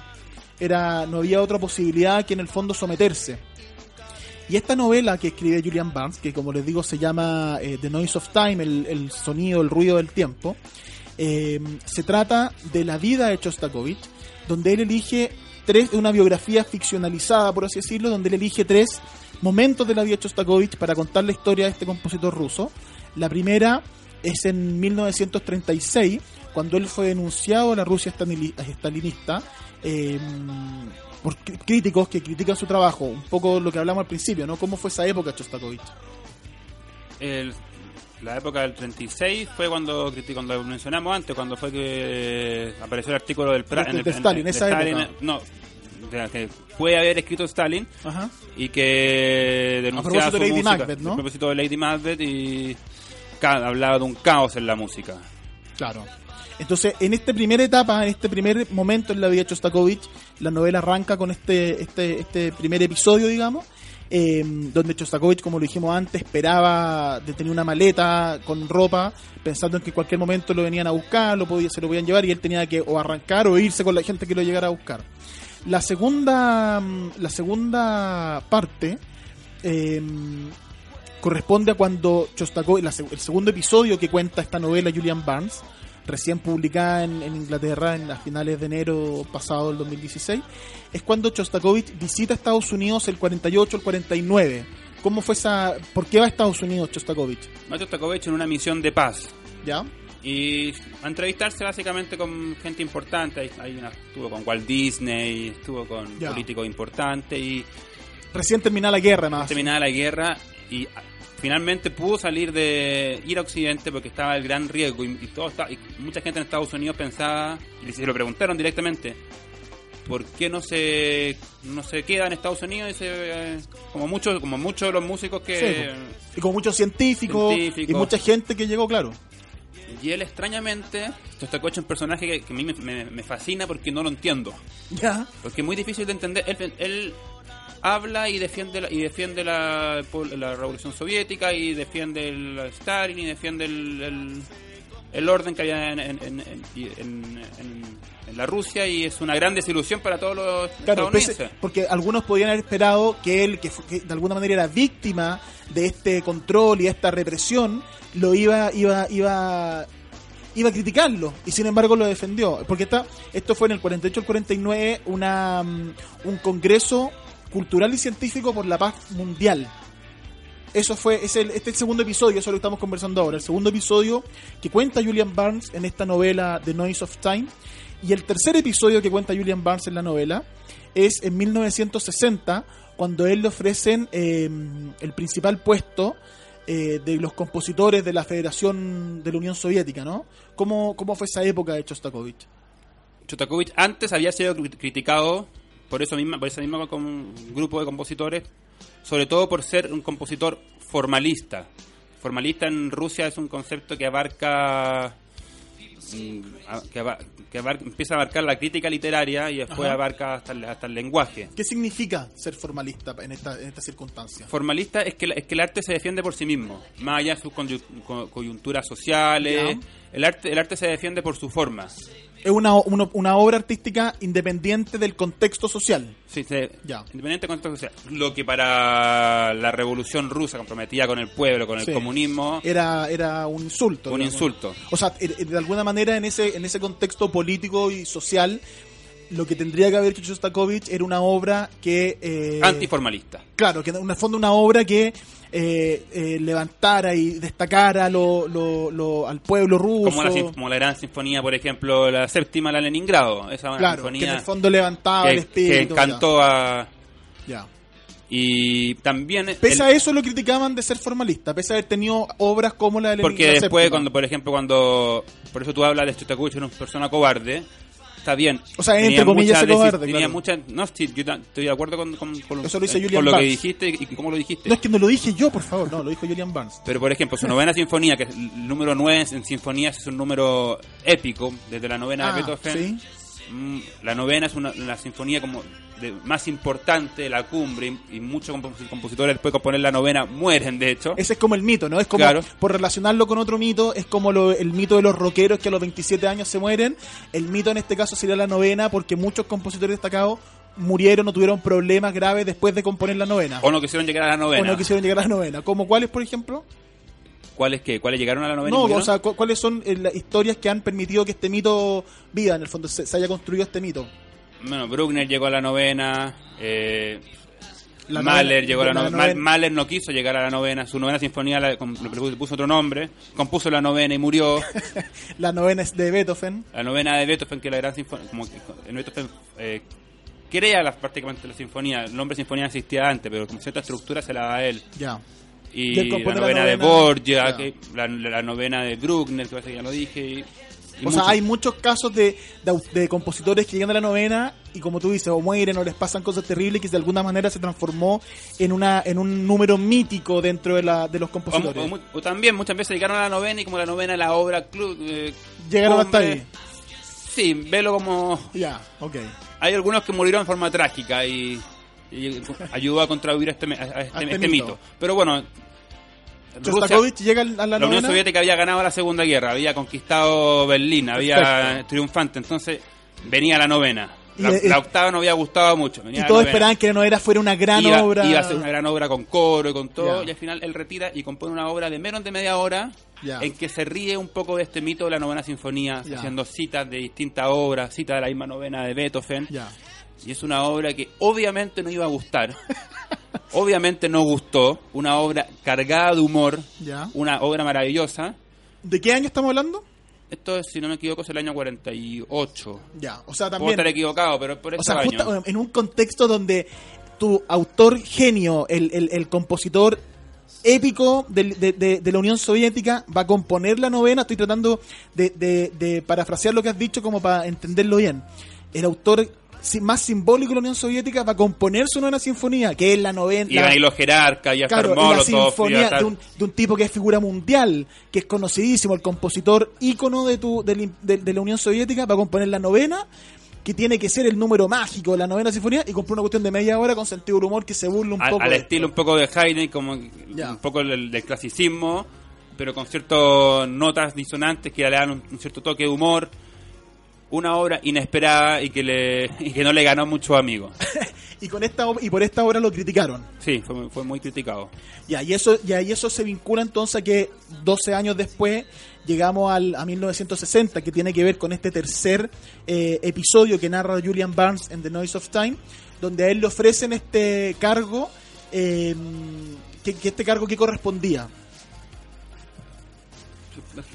Era, no había otra posibilidad que en el fondo someterse. Y esta novela que escribe Julian Barnes, que como les digo se llama eh, The Noise of Time, el, el sonido, el ruido del tiempo, eh, se trata de la vida de Shostakovich, donde él elige tres, una biografía ficcionalizada, por así decirlo, donde él elige tres momentos de la vida de Shostakovich para contar la historia de este compositor ruso. La primera es en 1936, cuando él fue denunciado a la Rusia estalini- estalinista eh, por crí- críticos que critican su trabajo, un poco lo que hablamos al principio, ¿no? ¿Cómo fue esa época de Shostakovich? El- la época del 36 fue cuando, cuando mencionamos antes, cuando fue que apareció el artículo del Pra- De- de Stalin, esa época. No, que puede haber escrito Stalin Ajá. y que denunciaba A propósito su de Lady música, Macbeth, ¿no? A propósito de Lady Macbeth y hablaba de un caos en la música. Claro. Entonces, en esta primera etapa, en este primer momento en la vida de Shostakovich, la novela arranca con este, este, este primer episodio, digamos, eh, donde Shostakovich, como lo dijimos antes, esperaba de tener una maleta con ropa, pensando en que en cualquier momento lo venían a buscar, lo podía, se lo podían llevar y él tenía que o arrancar o irse con la gente que lo llegara a buscar. La segunda, mm, la segunda parte eh, corresponde a cuando seg- el segundo episodio que cuenta esta novela Julian Barnes, recién publicada en, en Inglaterra en las finales de enero pasado del 2016, es cuando Shostakovich visita Estados Unidos el 48 el 49. ¿Cómo fue esa? ¿Por qué va a Estados Unidos Shostakovich? Macho Stakovich en una misión de paz ¿Ya? y a entrevistarse básicamente con gente importante. Ahí una- estuvo con Walt Disney, estuvo con Ya. políticos importantes y Recién terminada la guerra, más. terminada la guerra y finalmente pudo salir de ir a Occidente porque estaba el gran riesgo y, y todo está- y mucha gente en Estados Unidos pensaba y se lo preguntaron directamente ¿por qué no se no se queda en Estados Unidos y se, eh, como muchos como muchos de los músicos que Sí, Y con muchos científicos, Científicos. y mucha gente que llegó, claro. y él extrañamente Shostakovich es un personaje que, que a mí me, me- me fascina porque no lo entiendo Ya. porque es muy difícil de entender. Él, él habla y defiende la, y defiende la, la revolución soviética y defiende el Stalin y defiende el, el- el orden que había en, en- en- la Rusia y es una gran desilusión para todos los Claro, pese- estadounidenses. porque algunos podían haber esperado que él, que, que de alguna manera era víctima de este control y esta represión, lo iba, iba, iba, iba a criticarlo y sin embargo lo defendió. Porque está, esto fue en el 48 al 49 una, mm, un congreso cultural y científico por la paz mundial. Eso fue, es el, este es el segundo episodio, eso es lo estamos conversando ahora. El segundo episodio que cuenta Julian Barnes en esta novela The Noise of Time. Y el tercer episodio que cuenta Julian Barnes en la novela es en 1960, cuando él le ofrecen eh, el principal puesto eh, de los compositores de la Federación de la Unión Soviética, ¿no? ¿Cómo, cómo fue esa época de Chostakovich? Chostakovich antes había sido cri- criticado por eso misma, por ese mismo grupo de compositores, sobre todo por ser un compositor formalista. Formalista en Rusia es un concepto que abarca mm, que, aba- que abar- empieza a abarcar la crítica literaria y después Ajá. abarca hasta el, hasta el lenguaje. ¿Qué significa ser formalista en esta, en esta circunstancia? Formalista es que, es que el arte se defiende por sí mismo, más allá de sus coyunturas sociales. El arte, el arte se defiende por su forma. Es una, una, una obra artística independiente del contexto social. Sí, se- Ya. Independiente de contexto social. Lo que para la revolución rusa comprometida con el pueblo, con el Sí. comunismo, Era, era un insulto. un digamos. insulto. O sea, de alguna manera en ese, en ese contexto político y social, lo que tendría que haber hecho Shostakovich era una obra que... eh, Antiformalista. Claro, que en el fondo una obra que eh, eh, levantara y destacara lo, lo, lo- al pueblo ruso. Como la, como la gran sinfonía, por ejemplo, la séptima, la Leningrado. Esa claro, que en sinfonía el fondo levantaba el que, espíritu. que encantó a... ya. Y también... Pese el- a eso lo criticaban de ser formalista, pese a haber tenido obras como la de Porque la después, séptima. cuando por ejemplo, cuando... Por eso tú hablas de Shostakovich, una persona cobarde. Está bien. O sea, entre Tenía comillas, mucha cobarde, Tenía claro. mucha... No, yo estoy de acuerdo con, con, con- Eso lo dice eh, Julian con lo que dijiste y cómo lo dijiste. No es que no lo dije yo, por favor, no, lo dijo Julian Barnes. Pero por ejemplo, su novena sinfonía, que es el número 9 en sinfonías, es un número épico, desde la novena Ah, de Beethoven. sí. Mm, La novena es una, la sinfonía como de- más importante de la cumbre y, y muchos compos- compositores después de componer la novena mueren, de hecho. Ese es como el mito, ¿no? Es como, Claro. por relacionarlo con otro mito, es como lo- el mito de los rockeros que a los 27 años se mueren. El mito en este caso sería la novena, porque muchos compositores destacados murieron o tuvieron problemas graves después de componer la novena. O no quisieron llegar a la novena. O no quisieron llegar a la novena. ¿Como cuáles, por ejemplo? ¿Cuáles que ¿Cuáles llegaron a la novena? No, o sea, cu- ¿cuáles son eh, las historias que han permitido que este mito viva, en el fondo, se, se haya construido este mito? Bueno, Bruckner llegó a la novena. Eh, La Mahler novena- llegó a la, la novena. novena- Mahler no quiso llegar a la novena. Su novena sinfonía la- puso- otro nombre. Compuso la novena y murió. La novena es de Beethoven. la novena de Beethoven, que es la gran sinfonía. Como que en Beethoven eh, crea las, prácticamente la sinfonía. El nombre sinfonía existía antes, pero con cierta estructura se la da a él. Ya. Y, la novena, de Borgia, que, la, la novena de Bruckner, que parece que ya lo dije. y- y O sea, muchos. hay muchos casos de, de, de compositores que llegan a la novena y como tú dices, o mueren o les pasan cosas terribles que de alguna manera se transformó en una en un número mítico dentro de, la, de los O, compositores. o mu- o también muchas veces llegaron a la novena y como la novena la obra club, eh, Llegaron hasta cumbre, ahí. Sí, velo como... Ya, ok. Hay algunos que murieron de forma trágica y, y ayudó a contravivir este, me- a este, A este este mito. mito. Pero bueno, Shostakovich llega a la la Unión. Soviética había ganado la Segunda Guerra, había conquistado Berlín, había Perfecto. triunfante, entonces venía la novena. Y La, le- la octava no había gustado mucho. Y todos esperaban que la novena fuera una gran iba, obra. iba a ser una gran obra con coro y con todo, Ya. y al final él retira y compone una obra de menos de media hora Ya. en que se ríe un poco de este mito de la novena sinfonía, Ya. haciendo citas de distintas obras, citas de la misma novena de Beethoven, y es una obra que obviamente no iba a gustar, obviamente no gustó, una obra cargada de humor, Ya. una obra maravillosa. ¿De qué año estamos hablando? Esto, es, si no me equivoco, es el año 48. Ya, o sea, Puedo también. estar equivocado, pero es por O este sea, año. en un contexto donde tu autor genio, el, el, el compositor épico de, de- de la Unión Soviética, va a componer la novena. Estoy tratando de, parafrasear lo que has dicho como para entenderlo bien. El autor más simbólico de la Unión Soviética va a componer su novena sinfonía, que es la novena. Iban ahí los jerarcas, y Claro, y la Molotov, iba a sinfonía estar- de un, de un tipo que es figura mundial, que es conocidísimo, el compositor ícono de, tu, de, de la Unión Soviética, va a componer la novena, que tiene que ser el número mágico de la novena sinfonía, y compone una cuestión de media hora con sentido del humor que se burla un al, poco. al estilo un poco de Haydn, como un poco del, del clasicismo. pero con ciertas notas disonantes que le dan un, un cierto toque de humor. Una obra inesperada y que, le, y que no le ganó muchos amigos. Y con esta y por esta obra lo criticaron. Sí, fue, muy- fue muy criticado. Ya, y eso, ya, y eso se vincula entonces a que 12 años después llegamos al, a 1960, que tiene que ver con este tercer eh, episodio que narra Julian Barnes en The Noise of Time, donde a él le ofrecen este cargo, eh, que, que este cargo que correspondía.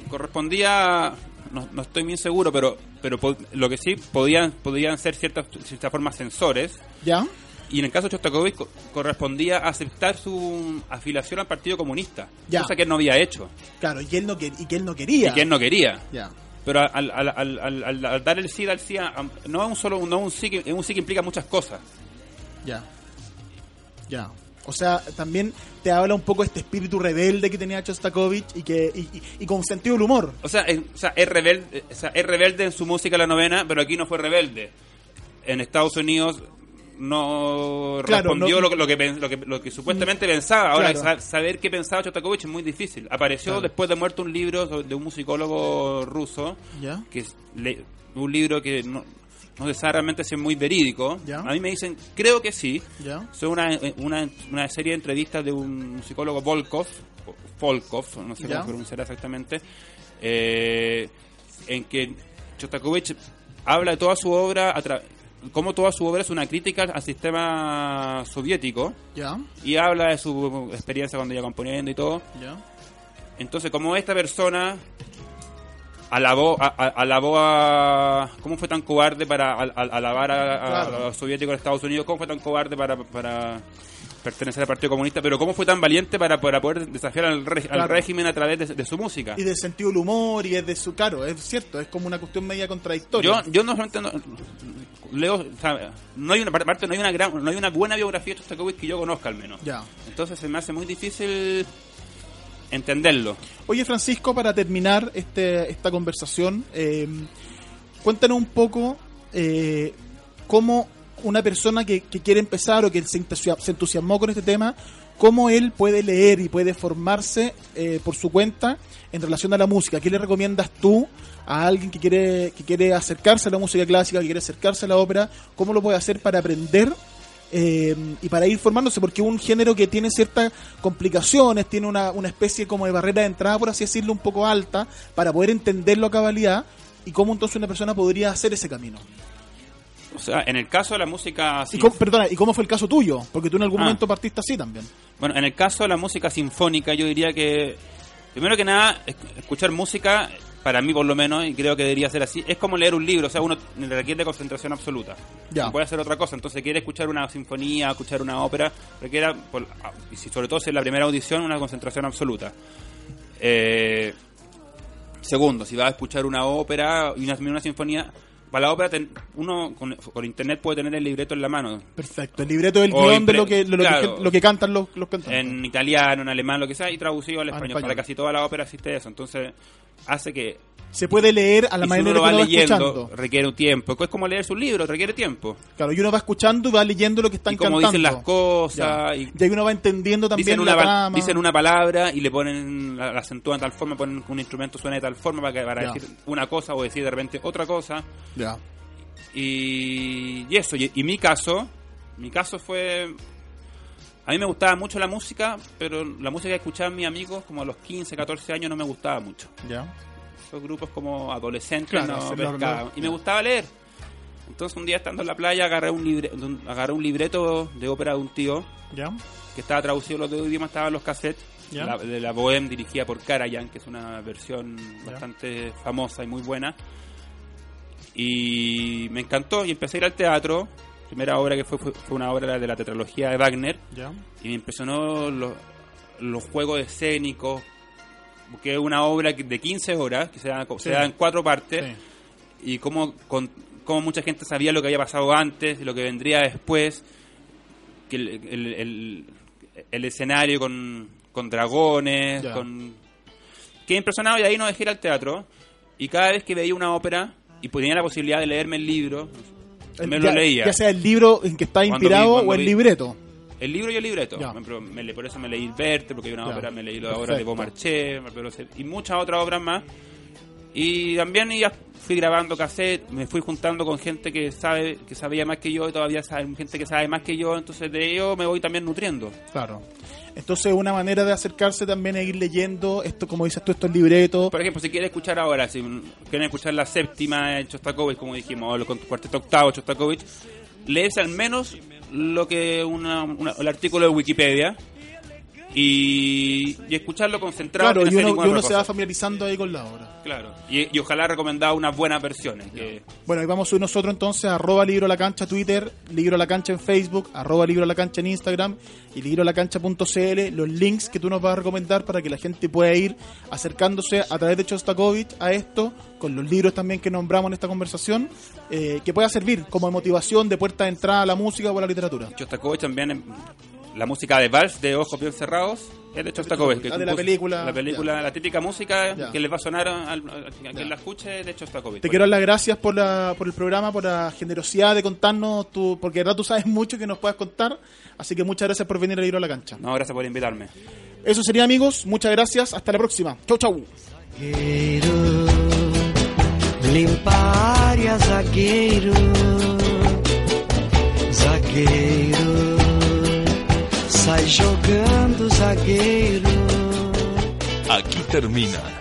correspondía no, no estoy bien seguro pero pero lo que sí podían podían ser ciertas ciertas formas censores ¿Ya? y en el caso de Shostakovich co- correspondía aceptar su afiliación al Partido Comunista Ya. cosa que él no había hecho Claro, y que él no, que- y que él no quería. y que él no quería Ya. pero al, al, al, al- al- al dar el sí al sí a- no es un solo no es un sí que, un sí que implica muchas cosas Ya. Ya. O sea, también te habla un poco de este espíritu rebelde que tenía Shostakovich y que y, y- y con sentido del humor. O sea, es, o sea, es rebelde, o sea, es rebelde en su música la novena, pero aquí no fue rebelde. En Estados Unidos no Claro, respondió no- lo, que, lo, que, pen- lo, que, lo que supuestamente pensaba. Ahora, Claro. sa- saber qué pensaba Shostakovich es muy difícil. Apareció Claro. después de muerto un libro de un musicólogo ruso, ¿Ya? que le- un libro que no, no se sabe realmente si es muy verídico. Ya. A mí me dicen, creo que sí. ¿Ya? Son una, una, una serie de entrevistas de un musicólogo Volkov, Volkov, no sé Ya. cómo pronunciará exactamente, eh, en que Shostakovich habla de toda su obra, como toda su obra es una crítica al sistema soviético, ¿Ya? y habla de su experiencia cuando iba componiendo y todo. ¿Ya? Entonces, como esta persona alabó a, a- alabó a cómo fue tan cobarde para al- al- alabar a, a- los soviéticos de Estados Unidos, cómo fue tan cobarde para, para pertenecer al Partido Comunista, pero cómo fue tan valiente para, para poder desafiar al, re- al Claro. régimen a través de, de su música. Y del sentido del humor y es de su caro, es cierto, es como una cuestión media contradictoria. Yo, yo no solamente no- leo, o sea, no hay una parte, no hay una gran, no hay una buena biografía de Shostakovich que yo conozca al menos. Ya. Entonces se me hace muy difícil entenderlo. Oye, Francisco, para terminar este, esta conversación, eh, cuéntanos un poco eh, cómo una persona que, que quiere empezar o que se entusia- se entusiasmó con este tema, cómo él puede leer y puede formarse eh, por su cuenta en relación a la música. ¿Qué le recomiendas tú a alguien que quiere, que quiere acercarse a la música clásica, que quiere acercarse a la ópera? ¿Cómo lo puede hacer para aprender eh, y para ir formándose, porque es un género que tiene ciertas complicaciones, tiene una, una especie como de barrera de entrada, por así decirlo, un poco alta, para poder entenderlo a cabalidad, y cómo entonces una persona podría hacer ese camino. O sea, en el caso de la música Y cómo, perdona, ¿y cómo fue el caso tuyo? Porque tú en algún Ah. momento partiste así también. Bueno, en el caso de la música sinfónica, yo diría que, primero que nada, es- escuchar música, para mí por lo menos, y creo que debería ser así, es como leer un libro, o sea, uno requiere concentración absoluta. Ya. No puede hacer otra cosa, entonces quiere escuchar una sinfonía, escuchar una ópera, requiere, por- y sobre todo si es la primera audición, una concentración absoluta. Eh, segundo, si vas a escuchar una ópera y una, una sinfonía, para la ópera ten- uno con, con internet puede tener el libreto en la mano, Perfecto. El libreto del guion de lo que, lo, claro. que, lo que cantan los, los cantantes. en italiano, en alemán, lo que sea, y traducido al Al español. español. Para casi toda la ópera existe eso. Entonces, hace que. Se puede leer a la y si manera uno lo va uno va leyendo, escuchando. requiere un tiempo. Es como leer su libro, requiere tiempo. Claro, y uno va escuchando y va leyendo lo que están y como cantando. dicen las cosas, Ya. y Y ahí uno va entendiendo también dicen, una, la trama. dicen una palabra y le ponen, la, la acentúan de tal forma, ponen un instrumento suene de tal forma para, que, para decir una cosa o decir de repente otra cosa. Ya. Y, y eso, y, y mi caso, mi caso fue... A mí me gustaba mucho la música, pero la música que escuchaban mis amigos como a los 15, 14 años no me gustaba mucho. Ya. Esos grupos como adolescentes Claro, no sí, lo- pescaba. lo- Y me gustaba leer. Entonces un día estando en la playa agarré un, libre, agarré un libreto de ópera de un tío Ya. que estaba traducido a los dos idiomas, estaban los cassettes Ya. la- de la Bohème dirigida por Karajan, que es una versión bastante famosa y muy buena. Y me encantó y empecé a ir al teatro. Primera obra que fue, fue, fue una obra de la tetralogía de Wagner. Ya. Y me impresionó los, los juegos escénicos, que es una obra de 15 horas, que se da, se Sí. da en cuatro partes Sí. y cómo, con, cómo mucha gente sabía lo que había pasado antes y lo que vendría después, que el, el, el- el escenario con, con dragones, Ya. con... Quedé impresionado y ahí no dejé ir al teatro y cada vez que veía una ópera y tenía la posibilidad de leerme el libro, me lo ya, leía. ya sea el libro en que está inspirado vi- o el vi- libreto. El libro y el libreto. Me por eso me leí Verte, porque hay una Ya. ópera, me leí la obra de. Beaumarchais, y muchas otras obras más. Y también ya fui grabando cassette, me fui juntando con gente que sabe que sabía más que yo y todavía sabe, gente que sabe más que yo, entonces de ello me voy también nutriendo. Claro. Entonces, una manera de acercarse también es ir leyendo esto, como dices tú, estos libretos. Por ejemplo, si quieres escuchar ahora, si quieren escuchar la séptima de Chostakovich, como dijimos, o el cuarteto octavo Chostakovich, lees al menos lo que una, una- el artículo de Wikipedia y, y escucharlo concentrado. Claro, sin y uno, y uno se va familiarizando ahí con la obra. Claro, y, y ojalá recomendado unas buenas versiones. Que, Bueno, y vamos a subir nosotros entonces arroba libro a la cancha Twitter, libro a la cancha en Facebook, arroba libro a la cancha en Instagram y libro a la cancha.cl, los links que tú nos vas a recomendar para que la gente pueda ir acercándose a través de Chostakovich a esto, con los libros también que nombramos en esta conversación, eh, que pueda servir como motivación de puerta de entrada a la música o a la literatura. Chostakovich también, la música de Vals de Ojos Bien Cerrados, es de Chostakovich. Ah, de la película, La película, la típica música Ya. que les va a sonar a, a- a quien la escuche es de Chostakovich. Te quiero dar las gracias por, la, por el programa, por la generosidad de contarnos, tu, porque de verdad tú sabes mucho que nos puedas contar, así que muchas gracias por venir a libro a la cancha. No, gracias por invitarme. Eso sería amigos, muchas gracias, hasta la próxima. Chau, chau. Zagueiro, zagueiro, sai jogando, zagueiro. Aquí termina